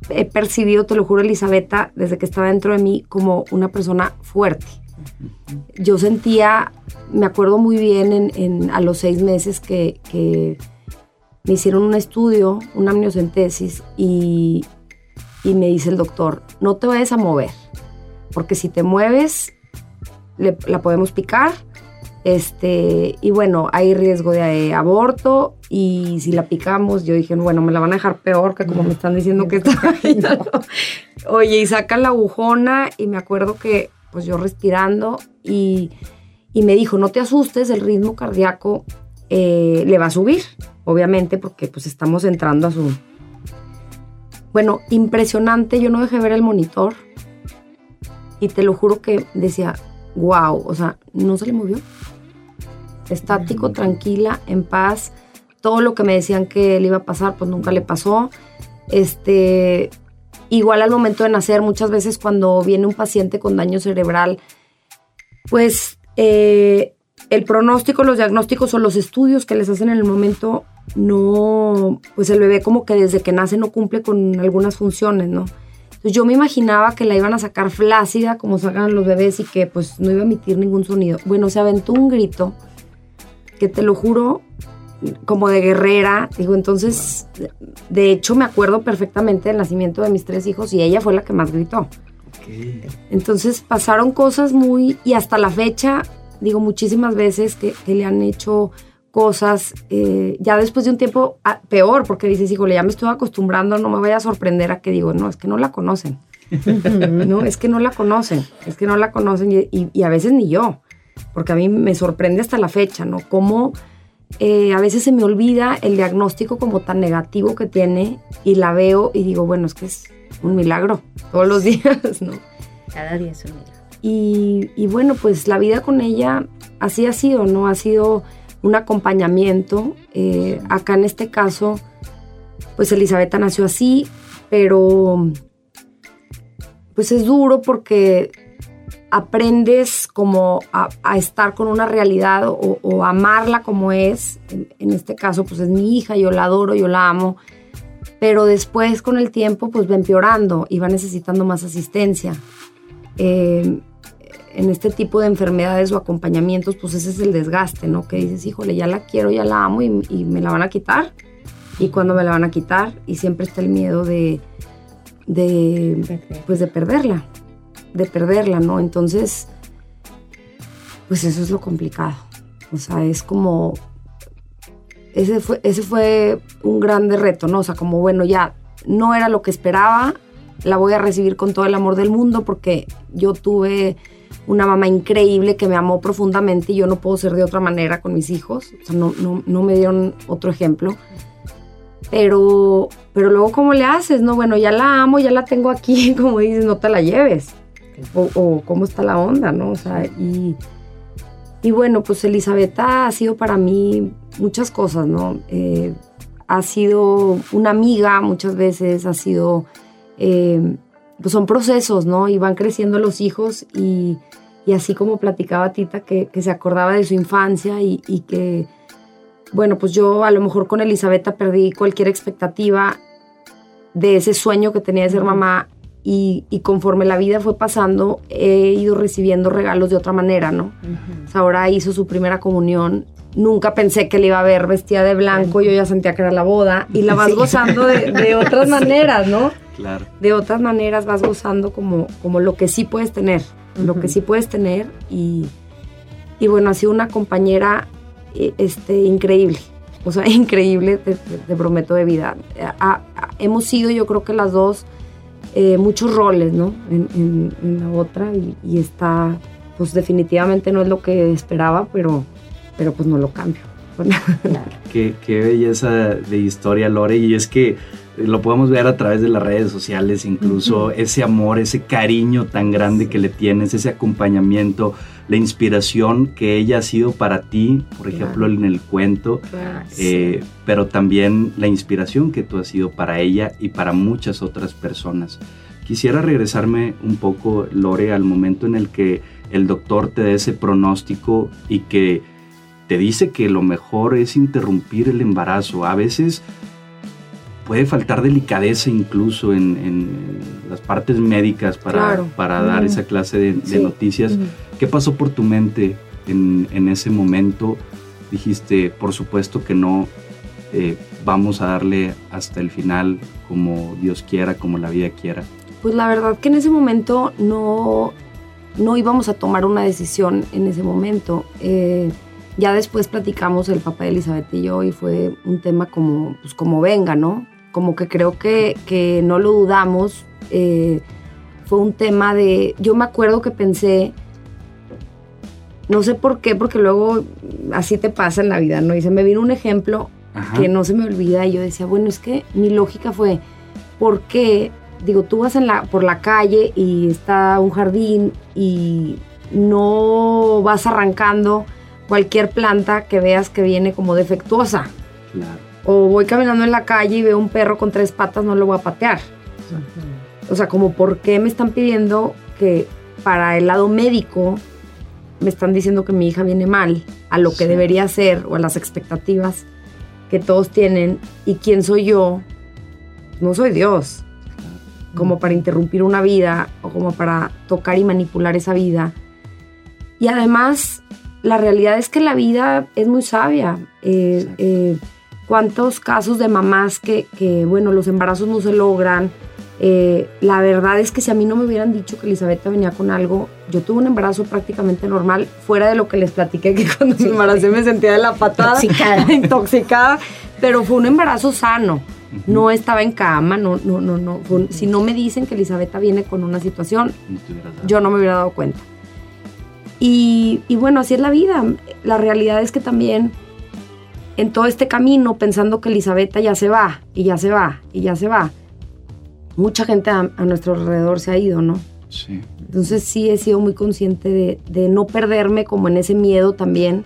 he percibido, te lo juro, Elisabetta, desde que estaba dentro de mí, como una persona fuerte. Yo sentía, me acuerdo muy bien en, a los seis meses que, que, me hicieron un estudio, una amniocentesis, y, y me dice el doctor, no te vayas a mover, porque si te mueves, la podemos picar. Este, y bueno, hay riesgo de aborto y si la picamos, yo dije, bueno, me la van a dejar peor que como me están diciendo que está. Oye, y sacan la agujona y me acuerdo que pues yo respirando y, me dijo, no te asustes, el ritmo cardíaco eh, le va a subir, obviamente, porque pues estamos entrando a su... Bueno, impresionante, yo no dejé ver el monitor y te lo juro que decía, wow, o sea, no se le movió. Estático, tranquila, en paz. Todo lo que me decían que le iba a pasar, pues nunca le pasó. Este, Igual al momento de nacer, muchas veces cuando viene un paciente con daño cerebral, pues eh, el pronóstico, los diagnósticos o los estudios que les hacen en el momento, no, pues el bebé como que desde que nace no cumple con algunas funciones, ¿no? Entonces yo me imaginaba que la iban a sacar flácida, como sacan los bebés, y que pues no iba a emitir ningún sonido. Bueno, se aventó un grito que te lo juro, como de guerrera. Digo, entonces, de hecho, me acuerdo perfectamente del nacimiento de mis tres hijos y ella fue la que más gritó. Entonces pasaron cosas muy, y hasta la fecha, digo muchísimas veces que, le han hecho cosas, eh, ya después de un tiempo ah, peor, porque dices, híjole, ya me estoy acostumbrando, no me vaya a sorprender a que digo, no, es que no la conocen. no, es que no la conocen, es que no la conocen y, y, a veces ni yo, porque a mí me sorprende hasta la fecha, ¿no? Cómo eh, a veces se me olvida el diagnóstico como tan negativo que tiene y la veo y digo, bueno, es que es un milagro todos los días, ¿no? Cada día es un milagro. Y, bueno, pues la vida con ella así ha sido, ¿no? Ha sido un acompañamiento. Eh, acá en este caso, pues Elizabeth nació así, pero pues es duro porque aprendes como a, estar con una realidad o, amarla como es. En, este caso, pues es mi hija, yo la adoro, yo la amo. Pero después, con el tiempo, pues va empeorando y va necesitando más asistencia. Eh, en este tipo de enfermedades o acompañamientos, pues ese es el desgaste, ¿no? Que dices, híjole, ya la quiero, ya la amo y, me la van a quitar. Y cuando me la van a quitar, y siempre está el miedo de, de pues de perderla de perderla, ¿no? Entonces, pues eso es lo complicado. O sea, es como, ese fue, ese fue un grande reto, ¿no? O sea, como, bueno, ya no era lo que esperaba, la voy a recibir con todo el amor del mundo porque yo tuve una mamá increíble que me amó profundamente y yo no puedo ser de otra manera con mis hijos. O sea, no, no, no me dieron otro ejemplo. Pero, pero luego, ¿cómo le haces? No, bueno, ya la amo, ya la tengo aquí, como dices, no te la lleves o, cómo está la onda, ¿no? O sea, y, y bueno, pues Elisabetta ha sido para mí muchas cosas, ¿no? Eh, ha sido una amiga muchas veces, ha sido, eh, pues son procesos, ¿no? Y van creciendo los hijos y, y así como platicaba Tita, que, que, se acordaba de su infancia y, y, que, bueno, pues yo a lo mejor con Elisabetta perdí cualquier expectativa de ese sueño que tenía de ser mamá y, conforme la vida fue pasando, he ido recibiendo regalos de otra manera, ¿no? ahora hizo su primera comunión. Nunca pensé que le iba a ver vestida de blanco, yo ya sentía que era la boda, y la vas gozando de, otras maneras, ¿no? Claro. De otras maneras vas gozando como, como lo que sí puedes tener, lo que sí puedes tener, y, y bueno, ha sido una compañera eh, este, increíble, o sea, increíble, te, prometo, de vida. hemos sido, yo creo que las dos, eh, muchos roles, ¿no? En, la otra y, está, pues definitivamente no es lo que esperaba, pero, pero pues no lo cambio. qué, qué belleza de historia, Lore, y es que lo podemos ver a través de las redes sociales, incluso ese amor, ese cariño tan grande que le tienes, ese acompañamiento, la inspiración que ella ha sido para ti, por ejemplo, en el cuento, eh, pero también la inspiración que tú has sido para ella y para muchas otras personas. Quisiera regresarme un poco, Lore, al momento en el que el doctor te da ese pronóstico y que te dice que lo mejor es interrumpir el embarazo. A veces puede faltar delicadeza incluso en, las partes médicas para, para dar esa clase de, noticias. ¿Qué pasó por tu mente en, en, ese momento? Dijiste, por supuesto que no, eh, vamos a darle hasta el final como Dios quiera, como la vida quiera. Pues la verdad que en ese momento no, no íbamos a tomar una decisión en ese momento. Eh, ya después platicamos el papá de Elizabeth y yo y fue un tema como, pues como venga, ¿no? Como que creo que, que no lo dudamos. Eh, fue un tema de, yo me acuerdo que pensé, no sé por qué, porque luego así te pasa en la vida, ¿no? Y se me vino un ejemplo que no se me olvida y yo decía, bueno, es que mi lógica fue, ¿por qué? Digo, tú vas en la, por la calle y está un jardín y no vas arrancando cualquier planta que veas que viene como defectuosa. O voy caminando en la calle y veo un perro con tres patas, no lo voy a patear. O sea, como por qué me están pidiendo que para el lado médico me están diciendo que mi hija viene mal a lo que debería ser o a las expectativas que todos tienen y quién soy yo, no soy Dios, como para interrumpir una vida o como para tocar y manipular esa vida. Y además, la realidad es que la vida es muy sabia. Eh, eh, ¿Cuántos casos de mamás que, que, bueno, los embarazos no se logran? Eh, la verdad es que si a mí no me hubieran dicho que Elizabeth venía con algo, yo tuve un embarazo prácticamente normal, fuera de lo que les platiqué, que cuando me embaracé me sentía de la patada, intoxicada, intoxicada pero fue un embarazo sano. No estaba en cama, no, no, no, no. si no me dicen que Elizabeth viene con una situación, yo no me hubiera dado cuenta. Y, y bueno, así es la vida. La realidad es que también en todo este camino, pensando que Elizabeth ya se va, y ya se va, y ya se va, mucha gente a, nuestro alrededor se ha ido, ¿no? Sí. Entonces sí he sido muy consciente de, no perderme como en ese miedo también,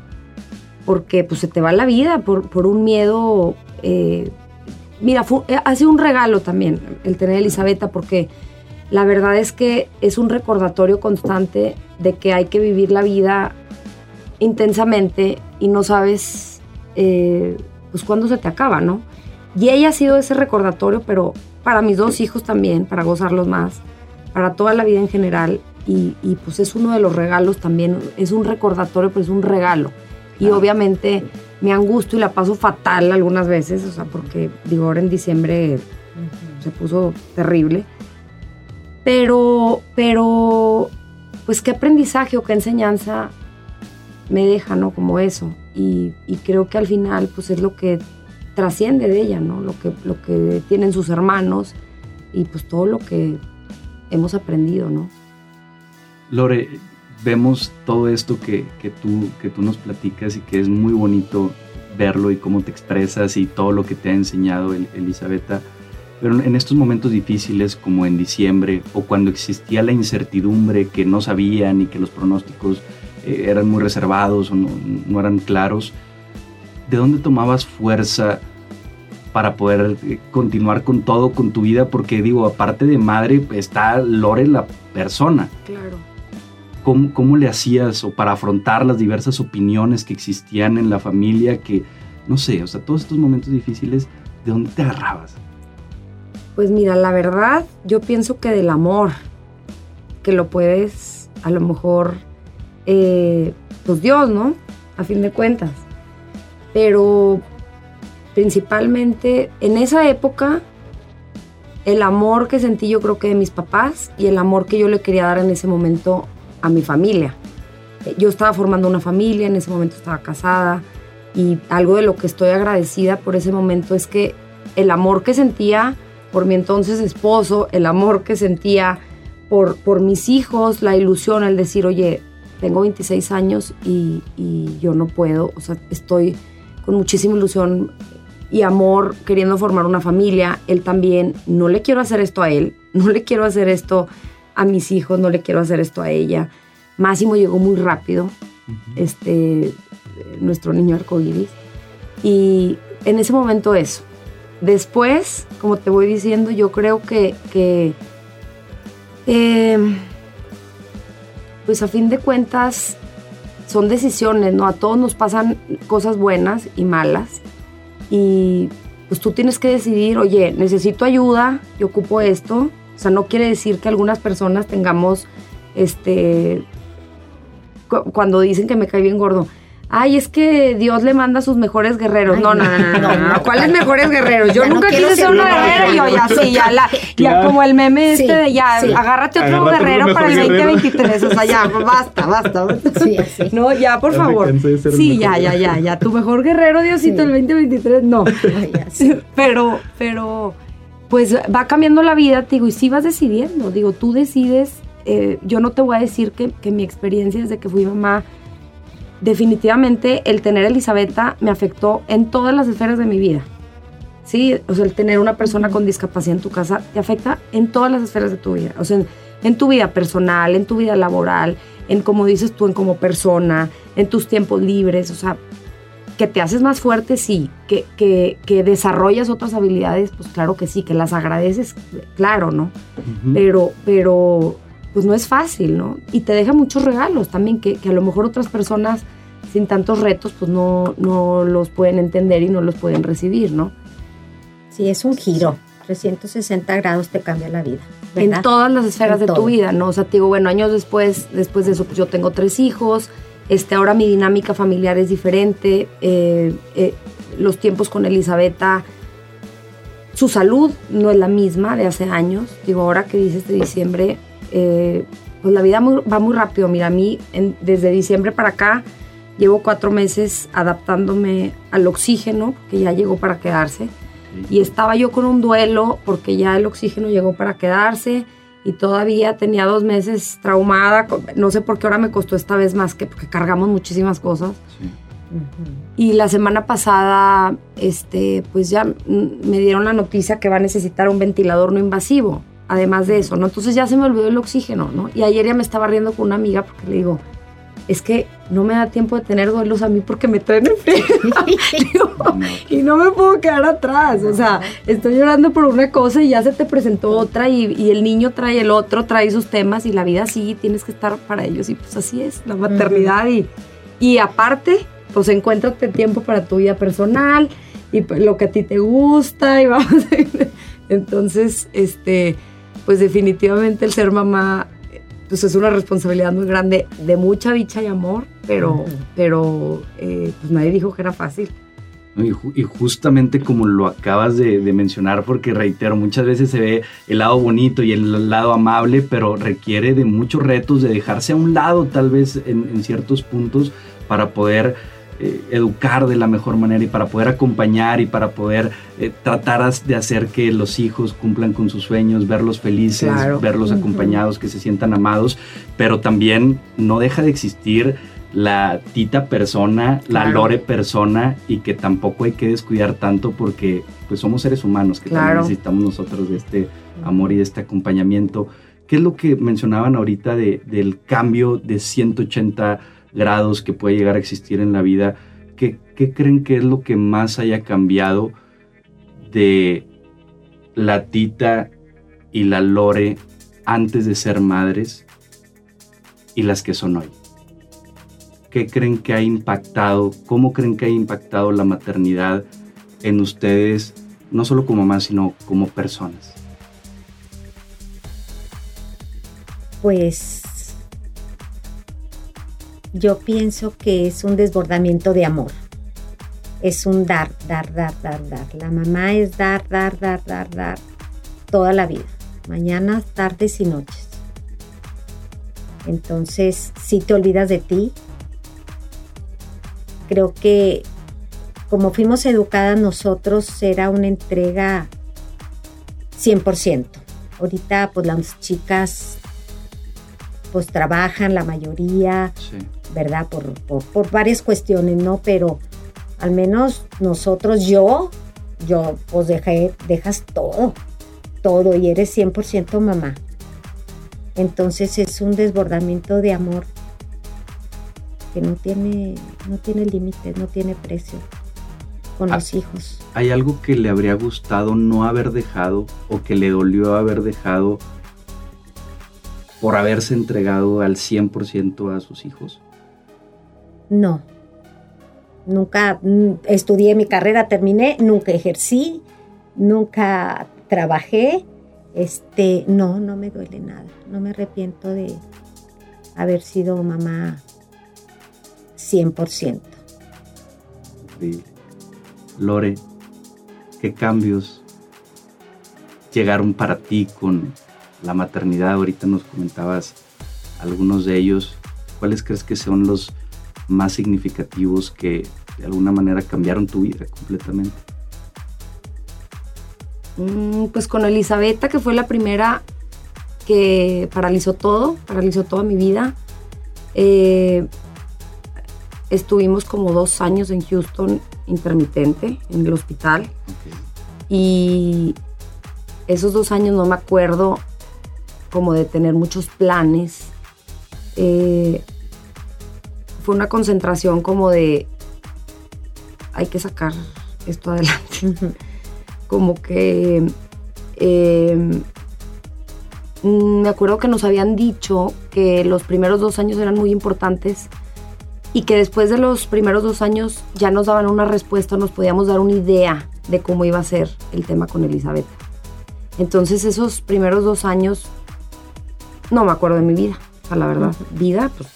porque pues se te va la vida por, por un miedo... Eh, mira, eh, ha sido un regalo también el tener a Elisabetta porque la verdad es que es un recordatorio constante de que hay que vivir la vida intensamente y no sabes eh, pues cuándo se te acaba, ¿no? Y ella ha sido ese recordatorio, pero para mis dos hijos también, para gozarlos más, para toda la vida en general. Y, pues es uno de los regalos también, es un recordatorio, pero es un regalo. Y obviamente me angustio y la paso fatal algunas veces, o sea, porque digo, ahora en diciembre se puso terrible. Pero, pero, pues qué aprendizaje o qué enseñanza me deja, ¿no? Como eso. Y, y creo que al final, pues es lo que trasciende de ella, ¿no? Lo que, lo que tienen sus hermanos y pues todo lo que hemos aprendido, ¿no? Lore, vemos todo esto que, tú, que tú nos platicas y que es muy bonito verlo y cómo te expresas y todo lo que te ha enseñado Elisabetta. Pero en estos momentos difíciles, como en diciembre, o cuando existía la incertidumbre que no sabían y que los pronósticos eh, eran muy reservados o no eran claros, ¿de dónde tomabas fuerza para poder eh, continuar con todo, con tu vida? Porque digo, aparte de madre, está Lore la persona. Claro. ¿Cómo, ¿Cómo, le hacías o para afrontar las diversas opiniones que existían en la familia? Que, no sé, o sea, todos estos momentos difíciles, ¿de dónde te agarrabas? Pues mira, la verdad, yo pienso que del amor, que lo puedes, a lo mejor, eh, pues Dios, ¿no? A fin de cuentas pero principalmente en esa época el amor que sentí yo creo que de mis papás y el amor que yo le quería dar en ese momento a mi familia. Yo estaba formando una familia, en ese momento estaba casada y algo de lo que estoy agradecida por ese momento es que el amor que sentía por mi entonces esposo, el amor que sentía por, por mis hijos, la ilusión, el decir, oye, tengo 26 años y, y yo no puedo, o sea, estoy con muchísima ilusión y amor, queriendo formar una familia. Él también, no le quiero hacer esto a él, no le quiero hacer esto a mis hijos, no le quiero hacer esto a ella. Máximo llegó muy rápido, este, nuestro niño arcoíris. Y en ese momento eso. Después, como te voy diciendo, yo creo que, que em, pues a fin de cuentas, son decisiones, ¿no? A todos nos pasan cosas buenas y malas. Y pues tú tienes que decidir, oye, necesito ayuda, yo ocupo esto. O sea, no quiere decir que algunas personas tengamos, este, cuando dicen que me cae bien gordo, ay, es que Dios le manda a sus mejores guerreros. no, no, no, no, no, ¿Cuáles mejores guerreros? Yo nunca quise ser una guerrera y yo ya sí, ya, la, ya como el meme este de ya, agárrate otro guerrero para el 2023. O sea, ya, basta, basta. Sí, No, ya, por favor. Sí, ya, ya, ya, ya. Tu mejor guerrero, Diosito, el 2023, no. pero, pero, pues va cambiando la vida, te digo, y sí vas decidiendo. Digo, tú decides. Eh, yo no te voy a decir que, que mi experiencia desde que fui mamá definitivamente el tener a Elisabetta me afectó en todas las esferas de mi vida. Sí, o sea, el tener una persona con discapacidad en tu casa te afecta en todas las esferas de tu vida. O sea, en, tu vida personal, en tu vida laboral, en como dices tú, en como persona, en tus tiempos libres. O sea, que te haces más fuerte, sí. Que, que, desarrollas otras habilidades, pues claro que sí. Que las agradeces, claro, ¿no? Pero, pero pues no es fácil, ¿no? Y te deja muchos regalos también que, a lo mejor otras personas sin tantos retos pues no, no los pueden entender y no los pueden recibir, ¿no? Sí, es un giro. 360 grados te cambia la vida. En todas las esferas de tu vida, ¿no? O sea, te digo, bueno, años después, después de eso, pues yo tengo tres hijos, este, ahora mi dinámica familiar es diferente, eh, eh, los tiempos con Elisabetta, su salud no es la misma de hace años, digo, ahora que dice este diciembre, eh, pues la vida va muy rápido. Mira, a mí desde diciembre para acá llevo cuatro meses adaptándome al oxígeno, que ya llegó para quedarse. Y estaba yo con un duelo porque ya el oxígeno llegó para quedarse y todavía tenía dos meses traumada. No sé por qué ahora me costó esta vez más que porque cargamos muchísimas cosas. Y la semana pasada, este, pues ya me dieron la noticia que va a necesitar un ventilador no invasivo además de eso, ¿no? Entonces ya se me olvidó el oxígeno, ¿no? Y ayer ya me estaba riendo con una amiga porque le digo, es que no me da tiempo de tener duelos a mí porque me traen enferma. y no me puedo quedar atrás. O sea, estoy llorando por una cosa y ya se te presentó otra y, el niño trae el otro, trae sus temas y la vida sí, tienes que estar para ellos. Y pues así es, la maternidad. y, y aparte, pues encuéntrate tiempo para tu vida personal y pues, lo que a ti te gusta y vamos. Entonces, este pues definitivamente el ser mamá pues es una responsabilidad muy grande, de mucha dicha y amor, pero, pero eh, pues nadie dijo que era fácil. Y, justamente como lo acabas de, mencionar, porque reitero, muchas veces se ve el lado bonito y el lado amable, pero requiere de muchos retos, de dejarse a un lado tal vez en ciertos puntos para poder eh, educar de la mejor manera y para poder acompañar y para poder eh, tratar de hacer que los hijos cumplan con sus sueños, verlos felices, verlos acompañados, que se sientan amados, pero también no deja de existir la tita persona, la lore persona y que tampoco hay que descuidar tanto porque pues somos seres humanos que también necesitamos nosotros de este amor y de este acompañamiento. ¿Qué es lo que mencionaban ahorita de, del cambio de 180 grados que puede llegar a existir en la vida, ¿qué, creen que es lo que más haya cambiado de la Tita y la Lore antes de ser madres y las que son hoy? ¿Qué creen que ha impactado? ¿Cómo creen que ha impactado la maternidad en ustedes, no solo como mamás, sino como personas? Pues yo pienso que es un desbordamiento de amor. Es un dar, dar, dar, dar, dar. La mamá es dar, dar, dar, dar, dar toda la vida. Mañanas, tardes y noches. Entonces, si te olvidas de ti, creo que como fuimos educadas nosotros era una entrega 100%. Ahorita pues las chicas pues trabajan la mayoría, ¿verdad? Por, por, varias cuestiones, ¿no? Pero al menos nosotros, yo, yo, pues dejé, dejas todo, todo y eres 100% mamá. Entonces es un desbordamiento de amor que no tiene, no tiene límites, no tiene precio con ah, los hijos. ¿Hay algo que le habría gustado no haber dejado o que le dolió haber dejado por haberse entregado al 100% a sus hijos? No, Nunca mm, estudié mi carrera, terminé, nunca ejercí, nunca trabajé. Este, no, no me duele nada. No me arrepiento de haber sido mamá 100%. Increíble. Lore, ¿qué cambios llegaron para ti con la maternidad? Ahorita nos comentabas algunos de ellos. ¿Cuáles crees que son los más significativos que de alguna manera cambiaron tu vida completamente? Mm, pues con Elisabetta, que fue la primera que paralizó todo, paralizó toda mi vida. Eh, estuvimos como dos años en Houston intermitente, en el hospital. Y esos dos años no me acuerdo como de tener muchos planes. Eh, fue una concentración como de hay que sacar esto adelante. como que em, me acuerdo que nos habían dicho que los primeros dos años eran muy importantes y que después de los primeros dos años ya nos daban una respuesta, nos podíamos dar una idea de cómo iba a ser el tema con Elizabeth. Entonces esos primeros dos años no me acuerdo de mi vida, o sea, la verdad, vida, pues,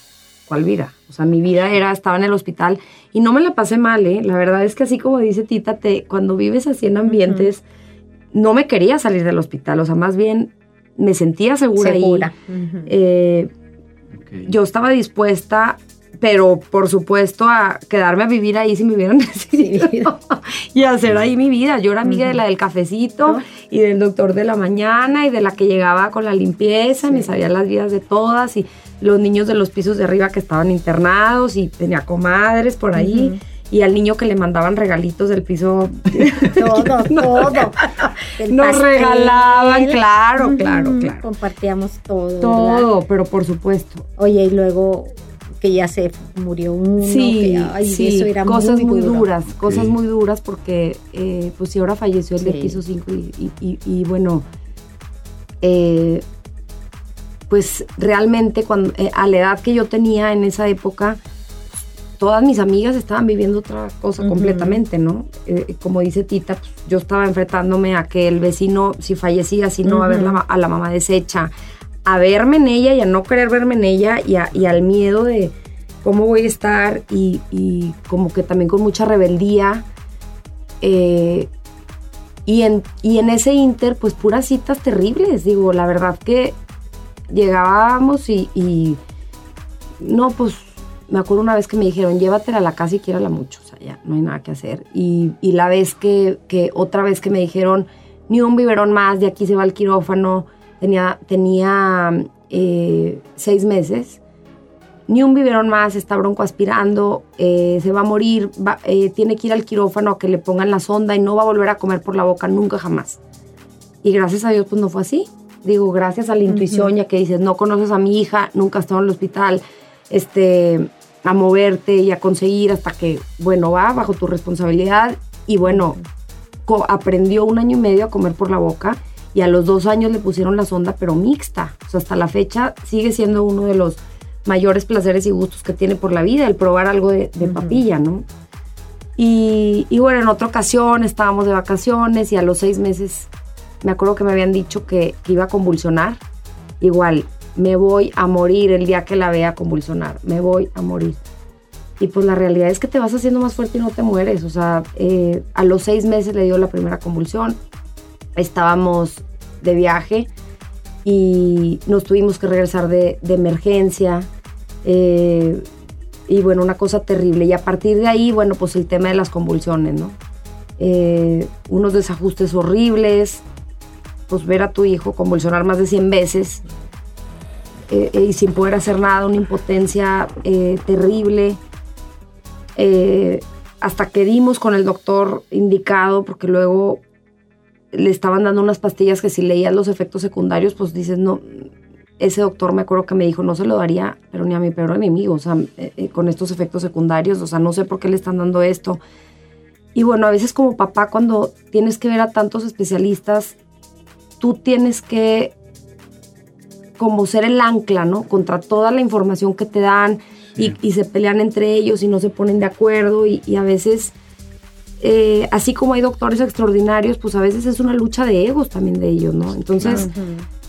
¿cuál vida? O sea, mi vida era, estaba en el hospital y no me la pasé mal, ¿eh? La verdad es que así como dice Tita, te, cuando vives así en ambientes, no me quería salir del hospital, o sea, más bien me sentía segura, Segura. Eh, yo estaba dispuesta pero por supuesto a quedarme a vivir ahí si me hubieran decidido y hacer ahí mi vida. Yo era amiga de la del cafecito y del doctor de la mañana y de la que llegaba con la limpieza, me sabía las vidas de todas y los niños de los pisos de arriba que estaban internados y tenía comadres por ahí. Y al niño que le mandaban regalitos del piso. todo, todo. Nos regalaban, claro, claro, claro. Compartíamos todo. Todo, pero por supuesto. Oye, y luego que ya se murió uno. Sí, que, sí, eso era cosas muy, duras, cosas muy duras porque eh, pues sí, ahora falleció el de piso 5 y, y- y bueno, eh, pues realmente cuando, eh, a la edad que yo tenía en esa época, todas mis amigas estaban viviendo otra cosa completamente, ¿no? Eh, como dice Tita, pues, yo estaba enfrentándome a que el vecino, si fallecía, si no, a ver la ma- a la mamá deshecha, a verme en ella y a no querer verme en ella y, al miedo de cómo voy a estar y, como que también con mucha rebeldía. eh, y, en, ese inter, pues puras citas terribles, digo, la verdad que llegábamos y, no, pues me acuerdo una vez que me dijeron, llévatela a la casa y quiérala mucho, o sea, ya no hay nada que hacer. Y, la vez que, que, otra vez que me dijeron, ni un biberón más, de aquí se va al quirófano, tenía, tenía eh, seis meses, ni un biberón más, está broncoaspirando, eh, se va a morir, va- eh, tiene que ir al quirófano a que le pongan la sonda y no va a volver a comer por la boca nunca jamás. Y gracias a Dios, pues no fue así. Digo, gracias a la intuición, ya que dices, no conoces a mi hija, nunca ha estado en el hospital, este, a moverte y a conseguir hasta que, bueno, va bajo tu responsabilidad. Y bueno, aprendió un año y medio a comer por la boca y a los dos años le pusieron la sonda, pero mixta. O sea, hasta la fecha sigue siendo uno de los mayores placeres y gustos que tiene por la vida, el probar algo de, de papilla, ¿no? Y, y bueno, en otra ocasión estábamos de vacaciones y a los seis meses me acuerdo que me habían dicho que, que iba a convulsionar. Igual, me voy a morir el día que la vea convulsionar, me voy a morir. Y pues la realidad es que te vas haciendo más fuerte y no te mueres. O sea, eh, a los seis meses le dio la primera convulsión. Estábamos de viaje y nos tuvimos que regresar de, emergencia. eh, y bueno, una cosa terrible. Y a partir de ahí, bueno, pues el tema de las convulsiones, ¿no? Eh, unos desajustes horribles, pues ver a tu hijo convulsionar más de 100 veces eh, y sin poder hacer nada, una impotencia eh, terrible. Hasta que dimos con el doctor indicado, porque luego le estaban dando unas pastillas que si leías los efectos secundarios, pues dices, no, ese doctor me acuerdo que me dijo, no se lo daría, pero ni a mi peor enemigo, o sea, eh, eh, con estos efectos secundarios, o sea, no sé por qué le están dando esto. Y bueno, a veces como papá, cuando tienes que ver a tantos especialistas, tú tienes que como ser el ancla, ¿no? Contra toda la información que te dan y, se pelean entre ellos y no se ponen de acuerdo y, a veces, eh, así como hay doctores extraordinarios, pues a veces es una lucha de egos también de ellos, ¿no? Entonces,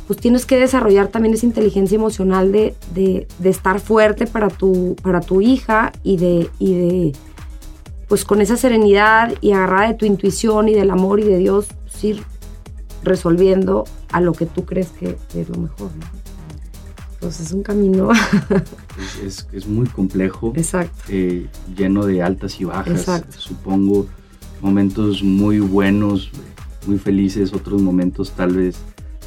pues tienes que desarrollar también esa inteligencia emocional de, de, estar fuerte para tu, para tu hija y de, y de, pues con esa serenidad y agarrada de tu intuición y del amor y de Dios, pues, ir resolviendo a lo que tú crees que es lo mejor, ¿no? pues es un camino. es, muy complejo. Exacto. Eh, lleno de altas y bajas. Supongo momentos muy buenos, muy felices, otros momentos tal vez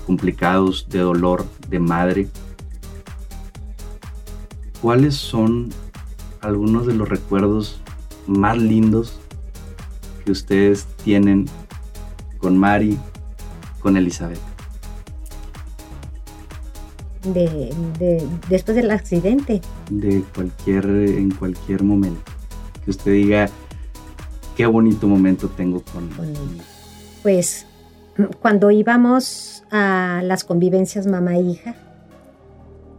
complicados, de dolor, de madre. ¿Cuáles son algunos de los recuerdos más lindos que ustedes tienen con Mari, con Elizabeth? de, después del accidente. De cualquier, en cualquier momento. Que usted diga, qué bonito momento tengo con... Pues cuando íbamos a las convivencias mamá e hija,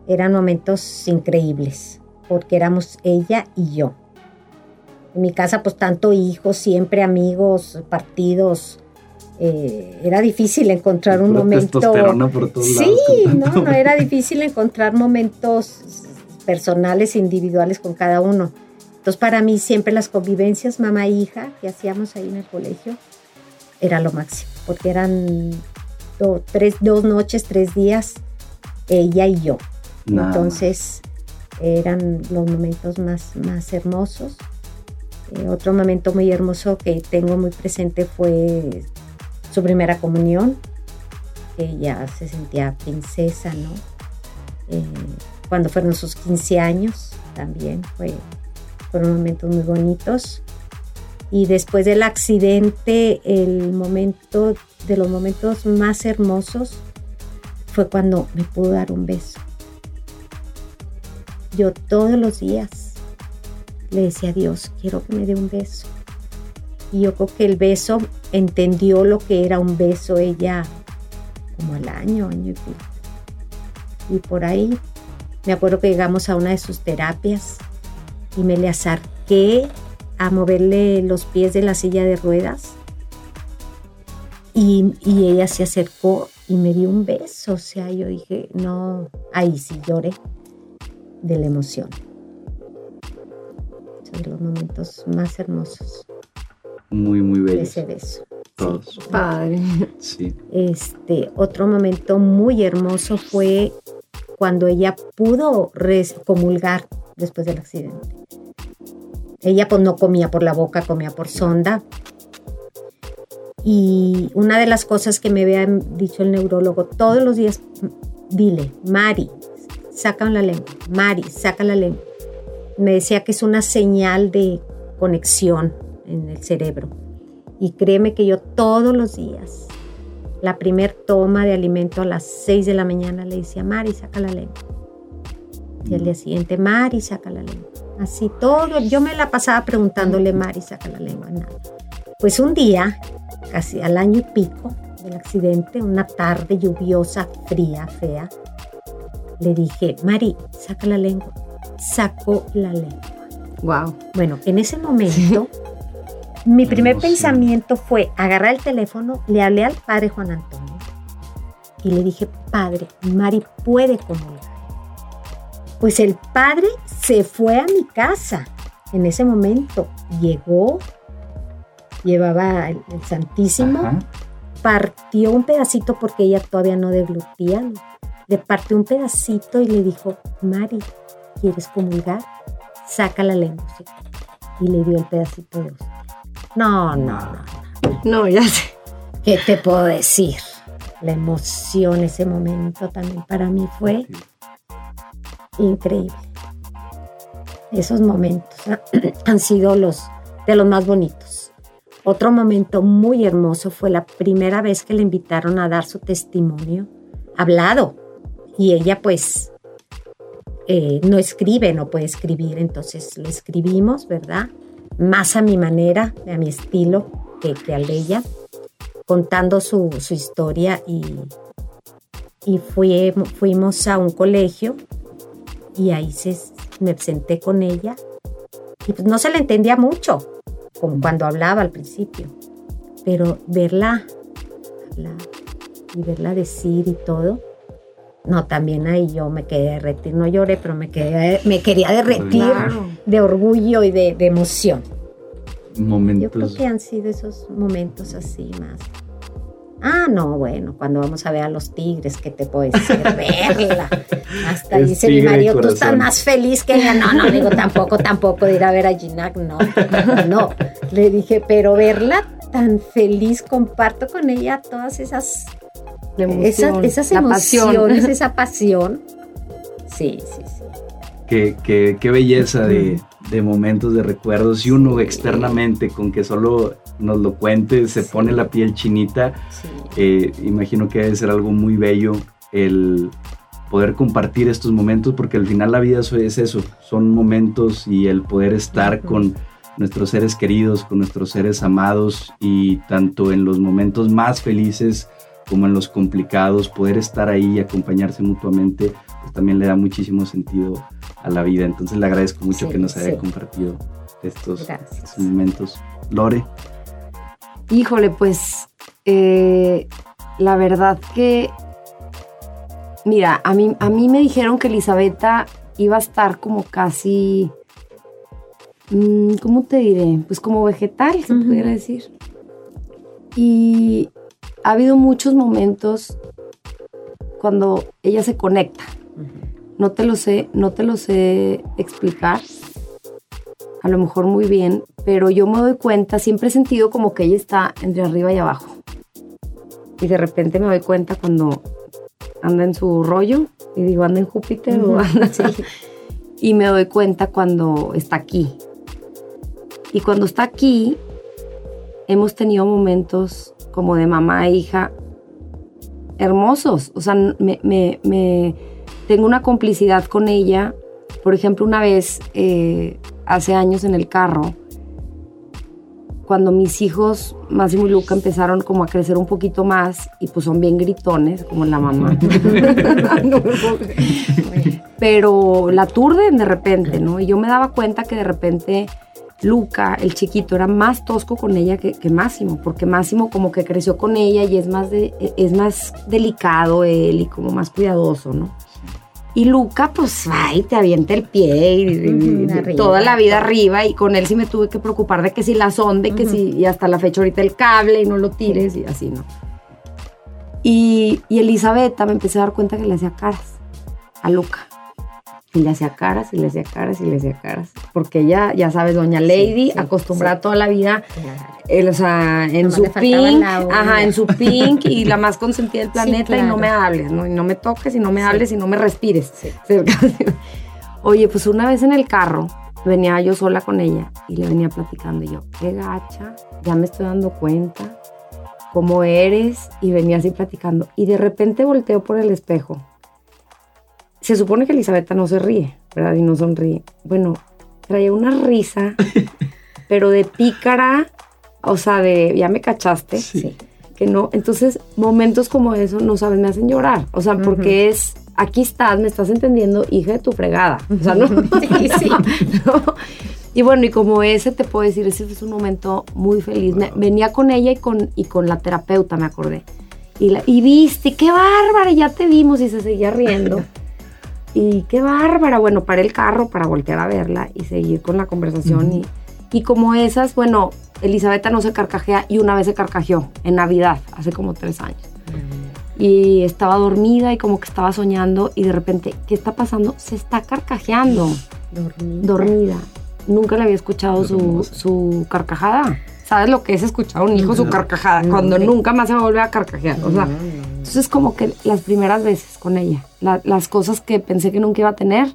eran momentos increíbles, porque éramos ella y yo. En mi casa, pues tanto hijos, siempre amigos, partidos, eh, era difícil encontrar un momento. sí, no, no, era difícil encontrar momentos personales, individuales con cada uno. Entonces, para mí, siempre las convivencias mamá e hija que hacíamos ahí en el colegio era lo máximo, porque eran tres, dos noches, tres días, ella y yo. Entonces, eran los momentos más, más hermosos. Eh, otro momento muy hermoso que tengo muy presente fue su primera comunión, ella se sentía princesa, ¿no? Eh, cuando fueron sus 15 años también fue, fueron momentos muy bonitos. Y después del accidente, el momento de los momentos más hermosos fue cuando me pudo dar un beso. Yo todos los días le decía a Dios, quiero que me dé un beso. Y yo creo que el beso entendió lo que era un beso ella como al año, año y pico. Y por ahí me acuerdo que llegamos a una de sus terapias y me le acerqué a moverle los pies de la silla de ruedas. Y, y, ella se acercó y me dio un beso. O sea, yo dije, no, ahí sí lloré de la emoción. Son los momentos más hermosos muy, muy bello. Ese beso. Todos. Padre. Sí. Este, otro momento muy hermoso fue cuando ella pudo comulgar después del accidente. Ella pues no comía por la boca, comía por sonda. Y una de las cosas que me había dicho el neurólogo, todos los días, dile, Mari, saca la lengua, Mari, saca la lengua. Me decía que es una señal de conexión en el cerebro. Y créeme que yo todos los días, la primer toma de alimento a las 6 de la mañana le decía, Mari, saca la lengua. Y al día siguiente, Mari, saca la lengua. Así todo, yo me la pasaba preguntándole, Mari, saca la lengua. Nada. Pues un día, casi al año y pico del accidente, una tarde lluviosa, fría, fea, le dije, Mari, saca la lengua. Sacó la lengua. Wow. Bueno, en ese momento Mi primer pensamiento fue agarrar el teléfono, le hablé al padre Juan Antonio y le dije, padre, Mari puede comulgar. Pues el padre se fue a mi casa en ese momento. Llegó, llevaba el, Santísimo, partió un pedacito porque ella todavía no deglutía. Le partió un pedacito y le dijo, Mari, ¿quieres comulgar? Saca la lengua. Y le dio el pedacito de hostia. No, no, no. No, ya sé. ¿Qué te puedo decir? La emoción, ese momento también para mí fue increíble. Esos momentos han sido los de los más bonitos. Otro momento muy hermoso fue la primera vez que le invitaron a dar su testimonio hablado. Y ella pues eh, no escribe, no puede escribir, entonces le escribimos, ¿verdad? más a mi manera, a mi estilo que, que de ella, contando su, historia y, y fuimos a un colegio y ahí se, me senté con ella y pues no se le entendía mucho, como cuando hablaba al principio, pero verla hablar y verla decir y todo, no, también ahí yo me quedé derretir, no lloré, pero me, quedé, me quería derretir Claro. de orgullo y de, de emoción. Yo Momentos. creo que han sido esos momentos así más. Ah, no, bueno, cuando vamos a ver a los tigres, ¿qué te puedo decir? Verla. Hasta Es dice mi marido, tú estás corazón". más feliz que ella. No, no, digo, tampoco, tampoco de ir a ver a Ginac, no. No, le dije, pero verla tan feliz, comparto con ella todas esas, emoción, esas la pasión. emociones, esa pasión. Sí, sí, sí. Qué, qué- qué belleza de, de momentos, de recuerdos. Y uno externamente, con que solo nos lo cuente, se Sí. pone la piel chinita. sí. Eh, imagino que debe ser algo muy bello el poder compartir estos momentos, porque al final la vida es eso, son momentos y el poder estar con nuestros seres queridos, con nuestros seres amados y tanto en los momentos más felices como en los complicados, poder estar ahí y acompañarse mutuamente, pues también le da muchísimo sentido a la vida. Entonces le agradezco mucho Sí, que nos haya sí. compartido estos, estos momentos. Lore, Híjole, pues eh, la verdad que, mira, a mí, a mí me dijeron que Elisabetta iba a estar como casi, mm, ¿cómo te diré? Pues como vegetal, se pudiera decir. Y ha habido muchos momentos cuando ella se conecta. No te lo sé, no te lo sé explicar. A lo mejor muy bien, pero yo me doy cuenta, siempre he sentido como que ella está entre arriba y abajo. Y de repente me doy cuenta cuando anda en su rollo y digo, anda en Júpiter o anda sí. y me doy cuenta cuando está aquí. Y cuando está aquí, hemos tenido momentos como de mamá e hija hermosos. O sea, me, me- me- tengo una complicidad con ella. Por ejemplo, una vez, eh, hace años en el carro, cuando mis hijos, Máximo y Luca, empezaron como a crecer un poquito más y pues son bien gritones, como la mamá. No pero la aturden de repente, ¿no? Y yo me daba cuenta que de repente Luca, el chiquito, era más tosco con ella que, que Máximo, porque Máximo como que creció con ella y es más, de, es más delicado él y como más cuidadoso, ¿no? Y Luca, pues, ay, te avienta el pie y, Ujú, arriba. toda la vida arriba. Y con él sí me tuve que preocupar de que si la sonde, que Ujú. si, y hasta la fecha ahorita el cable y no lo tires y así, ¿no? Y, y Elisabetta me empecé a dar cuenta que le hacía caras a Luca. Y le hacía caras y le hacía caras y le hacía caras. Porque ella, ya sabes, doña Lady, sí, acostumbrada sí. toda la vida, eh, o sea, en Nomás su pink, ajá, en su pink y la más consentida del planeta y no me hables, ¿no? Y no me toques y no me hables y no me respires. Oye, pues una vez en el carro venía yo sola con ella y le venía platicando y yo, qué gacha, ya me estoy dando cuenta cómo eres y venía así platicando y de repente volteo por el espejo. Se supone que Elisabetta no se ríe, ¿verdad? Y no sonríe. Bueno, traía una risa, pero de pícara, o sea, de ya me cachaste Sí. que no. Entonces, momentos como eso, no sabes, me hacen llorar. O sea, porque es, aquí estás, me estás entendiendo, hija de tu fregada. O sea, no. Sí, sí. No. Y bueno, y como ese te puedo decir, ese es un momento muy feliz. Me- venía con ella y con, y con la terapeuta, me acordé. Y, la, y viste, qué bárbara, ya te vimos y se seguía riendo. Y qué bárbara. Bueno, paré el carro para voltear a verla y seguir con la conversación. y, y como esas, bueno, Elisabetta no se carcajea y una vez se carcajeó en Navidad, hace como tres años. Y estaba dormida y como que estaba soñando y de repente, ¿qué está pasando? Se está carcajeando, Dormida. dormida. Nunca le había escuchado su, su carcajada. ¿Sabes lo que es escuchar a un hijo su carcajada? No, Cuando nunca más se va a volver a carcajear. O sea, entonces como que las primeras veces con ella, la- las cosas que pensé que nunca iba a tener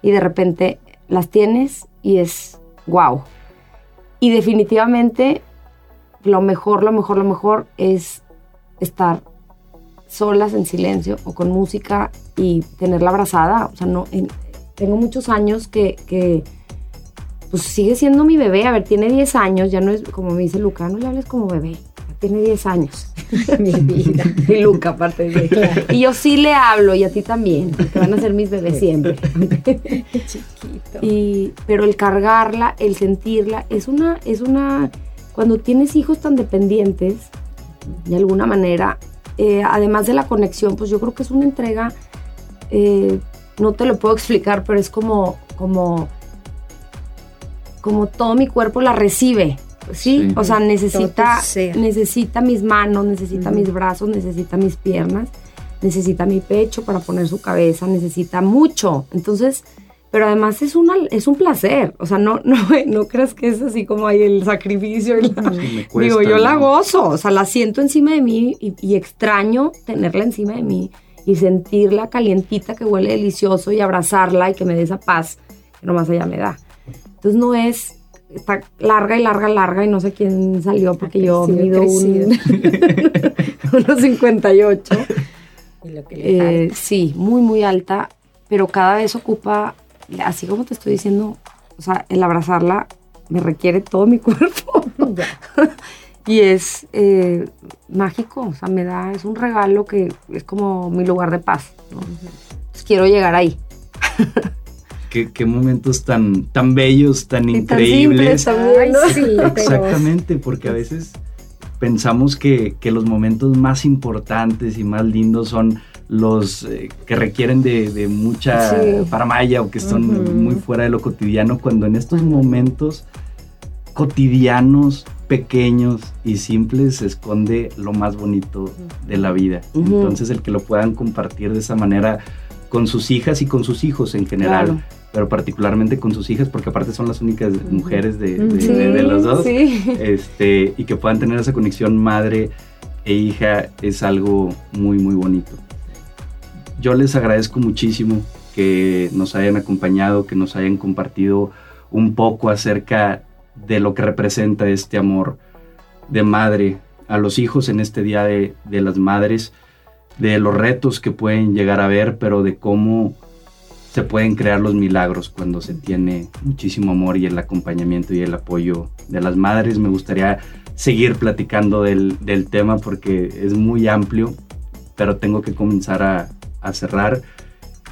y de repente las tienes y es wow. Y definitivamente lo mejor, lo mejor, lo mejor es estar solas en silencio o con música y tenerla abrazada. O sea, no, en- tengo muchos años que, que, pues sigue siendo mi bebé. A ver, tiene 10 años, ya no es como me dice Luca, no le hables como bebé, ya tiene 10 años. Mi vida. Y Luca, aparte de Y yo sí le hablo, y a ti también, que van a ser mis bebés siempre. Chiquito. Y, pero el cargarla, el sentirla, es una, es una, cuando tienes hijos tan dependientes, de alguna manera, eh, además de la conexión, pues yo creo que es una entrega, eh, no te lo puedo explicar, pero es como, como, como todo mi cuerpo la recibe. ¿Sí? Sí. o sea, necesita, necesita mis manos, necesita mis brazos, necesita mis piernas, necesita mi pecho para poner su cabeza, necesita mucho. Entonces, pero además es, una, es un placer. O sea, no, no, no creas que es así como hay el sacrificio. y la- Sí, me cuesta, Digo, yo la gozo, o sea, la siento encima de mí y, y extraño tenerla encima de mí y sentirla calientita que huele delicioso y abrazarla y que me dé esa paz que nomás ella me da. Entonces no es, está larga y larga, larga y no sé quién salió porque yo mido un, unos 58. Y lo que le Eh, sí, muy, muy alta, pero cada vez ocupa, así como te estoy diciendo, o sea, el abrazarla me requiere todo mi cuerpo. y es eh, mágico, o sea, me da, es un regalo que es como mi lugar de paz. ¿no? Pues quiero llegar ahí. Qué, qué momentos tan, tan bellos, tan Y tan increíbles. Exactamente, porque a veces pensamos que, que los momentos más importantes y más lindos son los eh, que requieren de, de mucha Sí. paramaya o que son Ujú. muy fuera de lo cotidiano, cuando en estos momentos cotidianos, pequeños y simples se esconde lo más bonito de la vida. Entonces el que lo puedan compartir de esa manera con sus hijas y con sus hijos en general, Claro. pero particularmente con sus hijas, porque aparte son las únicas mujeres de, de- Sí, de- de los dos, Sí. este, y que puedan tener esa conexión madre e hija es algo muy, muy bonito. Yo les agradezco muchísimo que nos hayan acompañado, que nos hayan compartido un poco acerca de lo que representa este amor de madre a los hijos en este Día de, de las Madres, de los retos que pueden llegar a ver, pero de cómo se pueden crear los milagros cuando se tiene muchísimo amor y el acompañamiento y el apoyo de las madres. Me gustaría seguir platicando del, del tema porque es muy amplio, pero tengo que comenzar a, a cerrar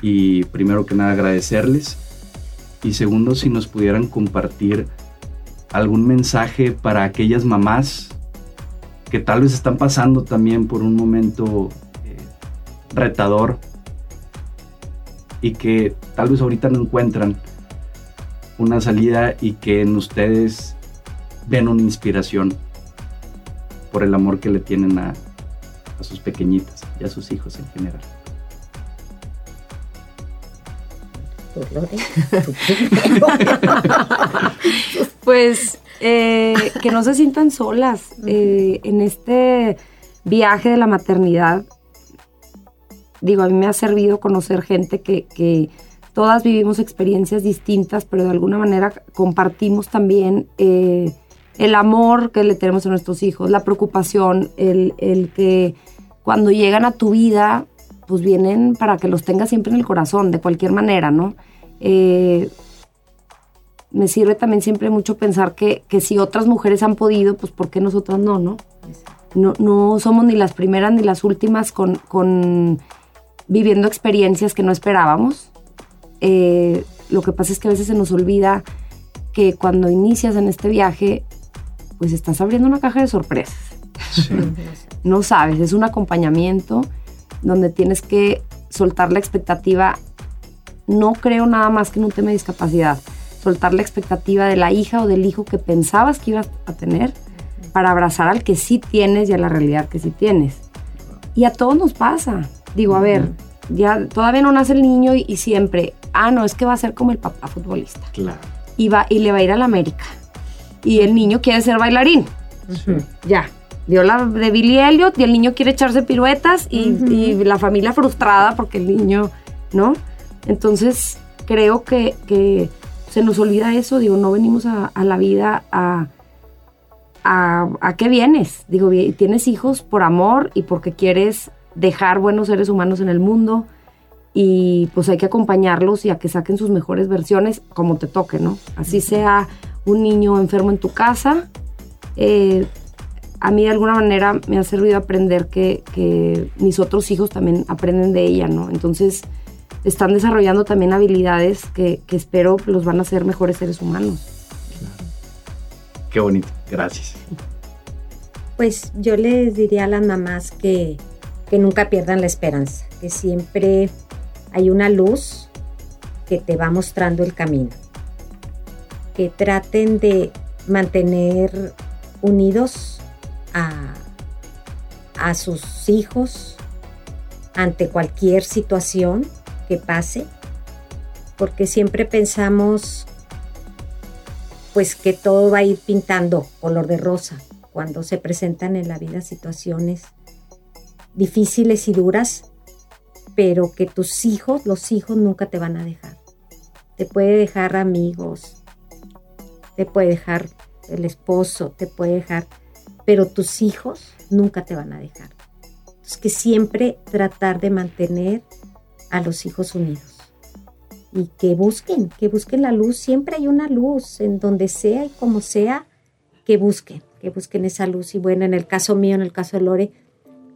y primero que nada agradecerles y segundo si nos pudieran compartir algún mensaje para aquellas mamás que tal vez están pasando también por un momento retador y que tal vez ahorita no encuentran una salida y que en ustedes ven una inspiración por el amor que le tienen a, a sus pequeñitas y a sus hijos en general. Pues eh, que no se sientan solas eh, en este viaje de la maternidad. Digo, a mí me ha servido conocer gente que, que todas vivimos experiencias distintas, pero de alguna manera compartimos también eh, el amor que le tenemos a nuestros hijos, la preocupación, el, el que cuando llegan a tu vida, pues vienen para que los tengas siempre en el corazón, de cualquier manera, ¿no? Eh, me sirve también siempre mucho pensar que, que si otras mujeres han podido, pues ¿por qué nosotras no, no? No, no somos ni las primeras ni las últimas con, con viviendo experiencias que no esperábamos. Eh, lo que pasa es que a veces se nos olvida que cuando inicias en este viaje, pues estás abriendo una caja de sorpresas. No sabes, es un acompañamiento donde tienes que soltar la expectativa. No creo nada más que en un tema de discapacidad. Soltar la expectativa de la hija o del hijo que pensabas que ibas a tener para abrazar al que sí tienes y a la realidad que sí tienes. Y a todos nos pasa. Digo, a ver, ya todavía no nace el niño y, y siempre, ah, no, es que va a ser como el papá futbolista. Claro. Y, va, y le va a ir a la América. Y el niño quiere ser bailarín. Ya. Vio la de Billy Elliot y el niño quiere echarse piruetas y, y la familia frustrada porque el niño, ¿no? Entonces, creo que, que se nos olvida eso. Digo, no venimos a, a la vida a, a, a qué vienes. Digo, tienes hijos por amor y porque quieres dejar buenos seres humanos en el mundo y pues hay que acompañarlos y a que saquen sus mejores versiones como te toque, ¿no? Así sea un niño enfermo en tu casa, eh, a mí de alguna manera me ha servido aprender que, que mis otros hijos también aprenden de ella, ¿no? Entonces están desarrollando también habilidades que, que espero los van a hacer mejores seres humanos. Qué bonito, gracias. Pues yo les diría a las mamás que, que nunca pierdan la esperanza, que siempre hay una luz que te va mostrando el camino. Que traten de mantener unidos a, a sus hijos ante cualquier situación que pase, porque siempre pensamos pues que todo va a ir pintando color de rosa cuando se presentan en la vida situaciones difíciles y duras, pero que tus hijos, los hijos nunca te van a dejar. Te puede dejar amigos, te puede dejar el esposo, te puede dejar, pero tus hijos nunca te van a dejar. Es que siempre tratar de mantener a los hijos unidos y que busquen, que busquen la luz. Siempre hay una luz en donde sea y como sea, que busquen, que busquen esa luz. Y bueno, en el caso mío, en el caso de Lore,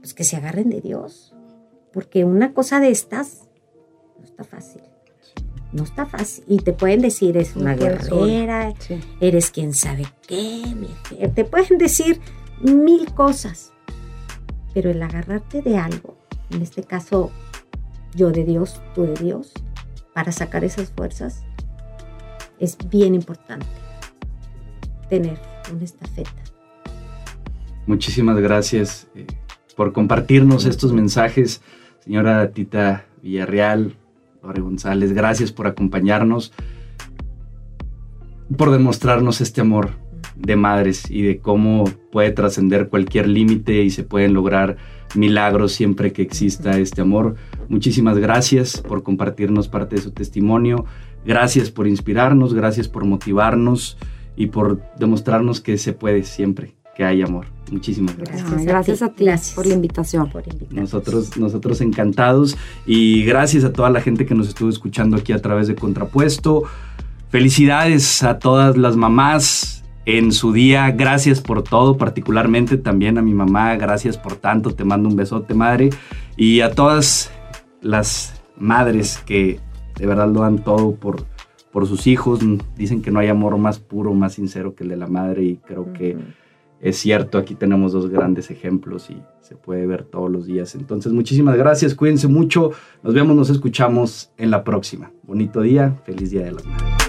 pues que se agarren de Dios. Porque una cosa de estas no está fácil. No está fácil. Y te pueden decir, es una guerrera, eres quien sabe qué, te pueden decir mil cosas. Pero el agarrarte de algo, en este caso yo de Dios, tú de Dios, para sacar esas fuerzas, es bien importante tener una estafeta. Muchísimas gracias eh, por compartirnos estos mensajes, señora Tita Villarreal, Lore González, gracias por acompañarnos, por demostrarnos este amor de madres y de cómo puede trascender cualquier límite y se pueden lograr milagros siempre que exista este amor. Muchísimas gracias por compartirnos parte de su testimonio. Gracias por inspirarnos, gracias por motivarnos y por demostrarnos que se puede siempre, que hay amor. Muchísimas gracias. Gracias, a ti, por, la invitación. Nosotros, nosotros encantados y gracias a toda la gente que nos estuvo escuchando aquí a través de Contrapuesto. Felicidades a todas las mamás, en su día. Gracias por todo, particularmente también a mi mamá. Gracias por tanto. Te mando un besote, madre. Y a todas las madres que de verdad lo dan todo por, por sus hijos. Dicen que no hay amor más puro, más sincero que el de la madre y creo que es cierto. Aquí tenemos dos grandes ejemplos y se puede ver todos los días. Entonces, muchísimas gracias. Cuídense mucho. Nos vemos, nos escuchamos en la próxima. Bonito día. Feliz Día de las Madres.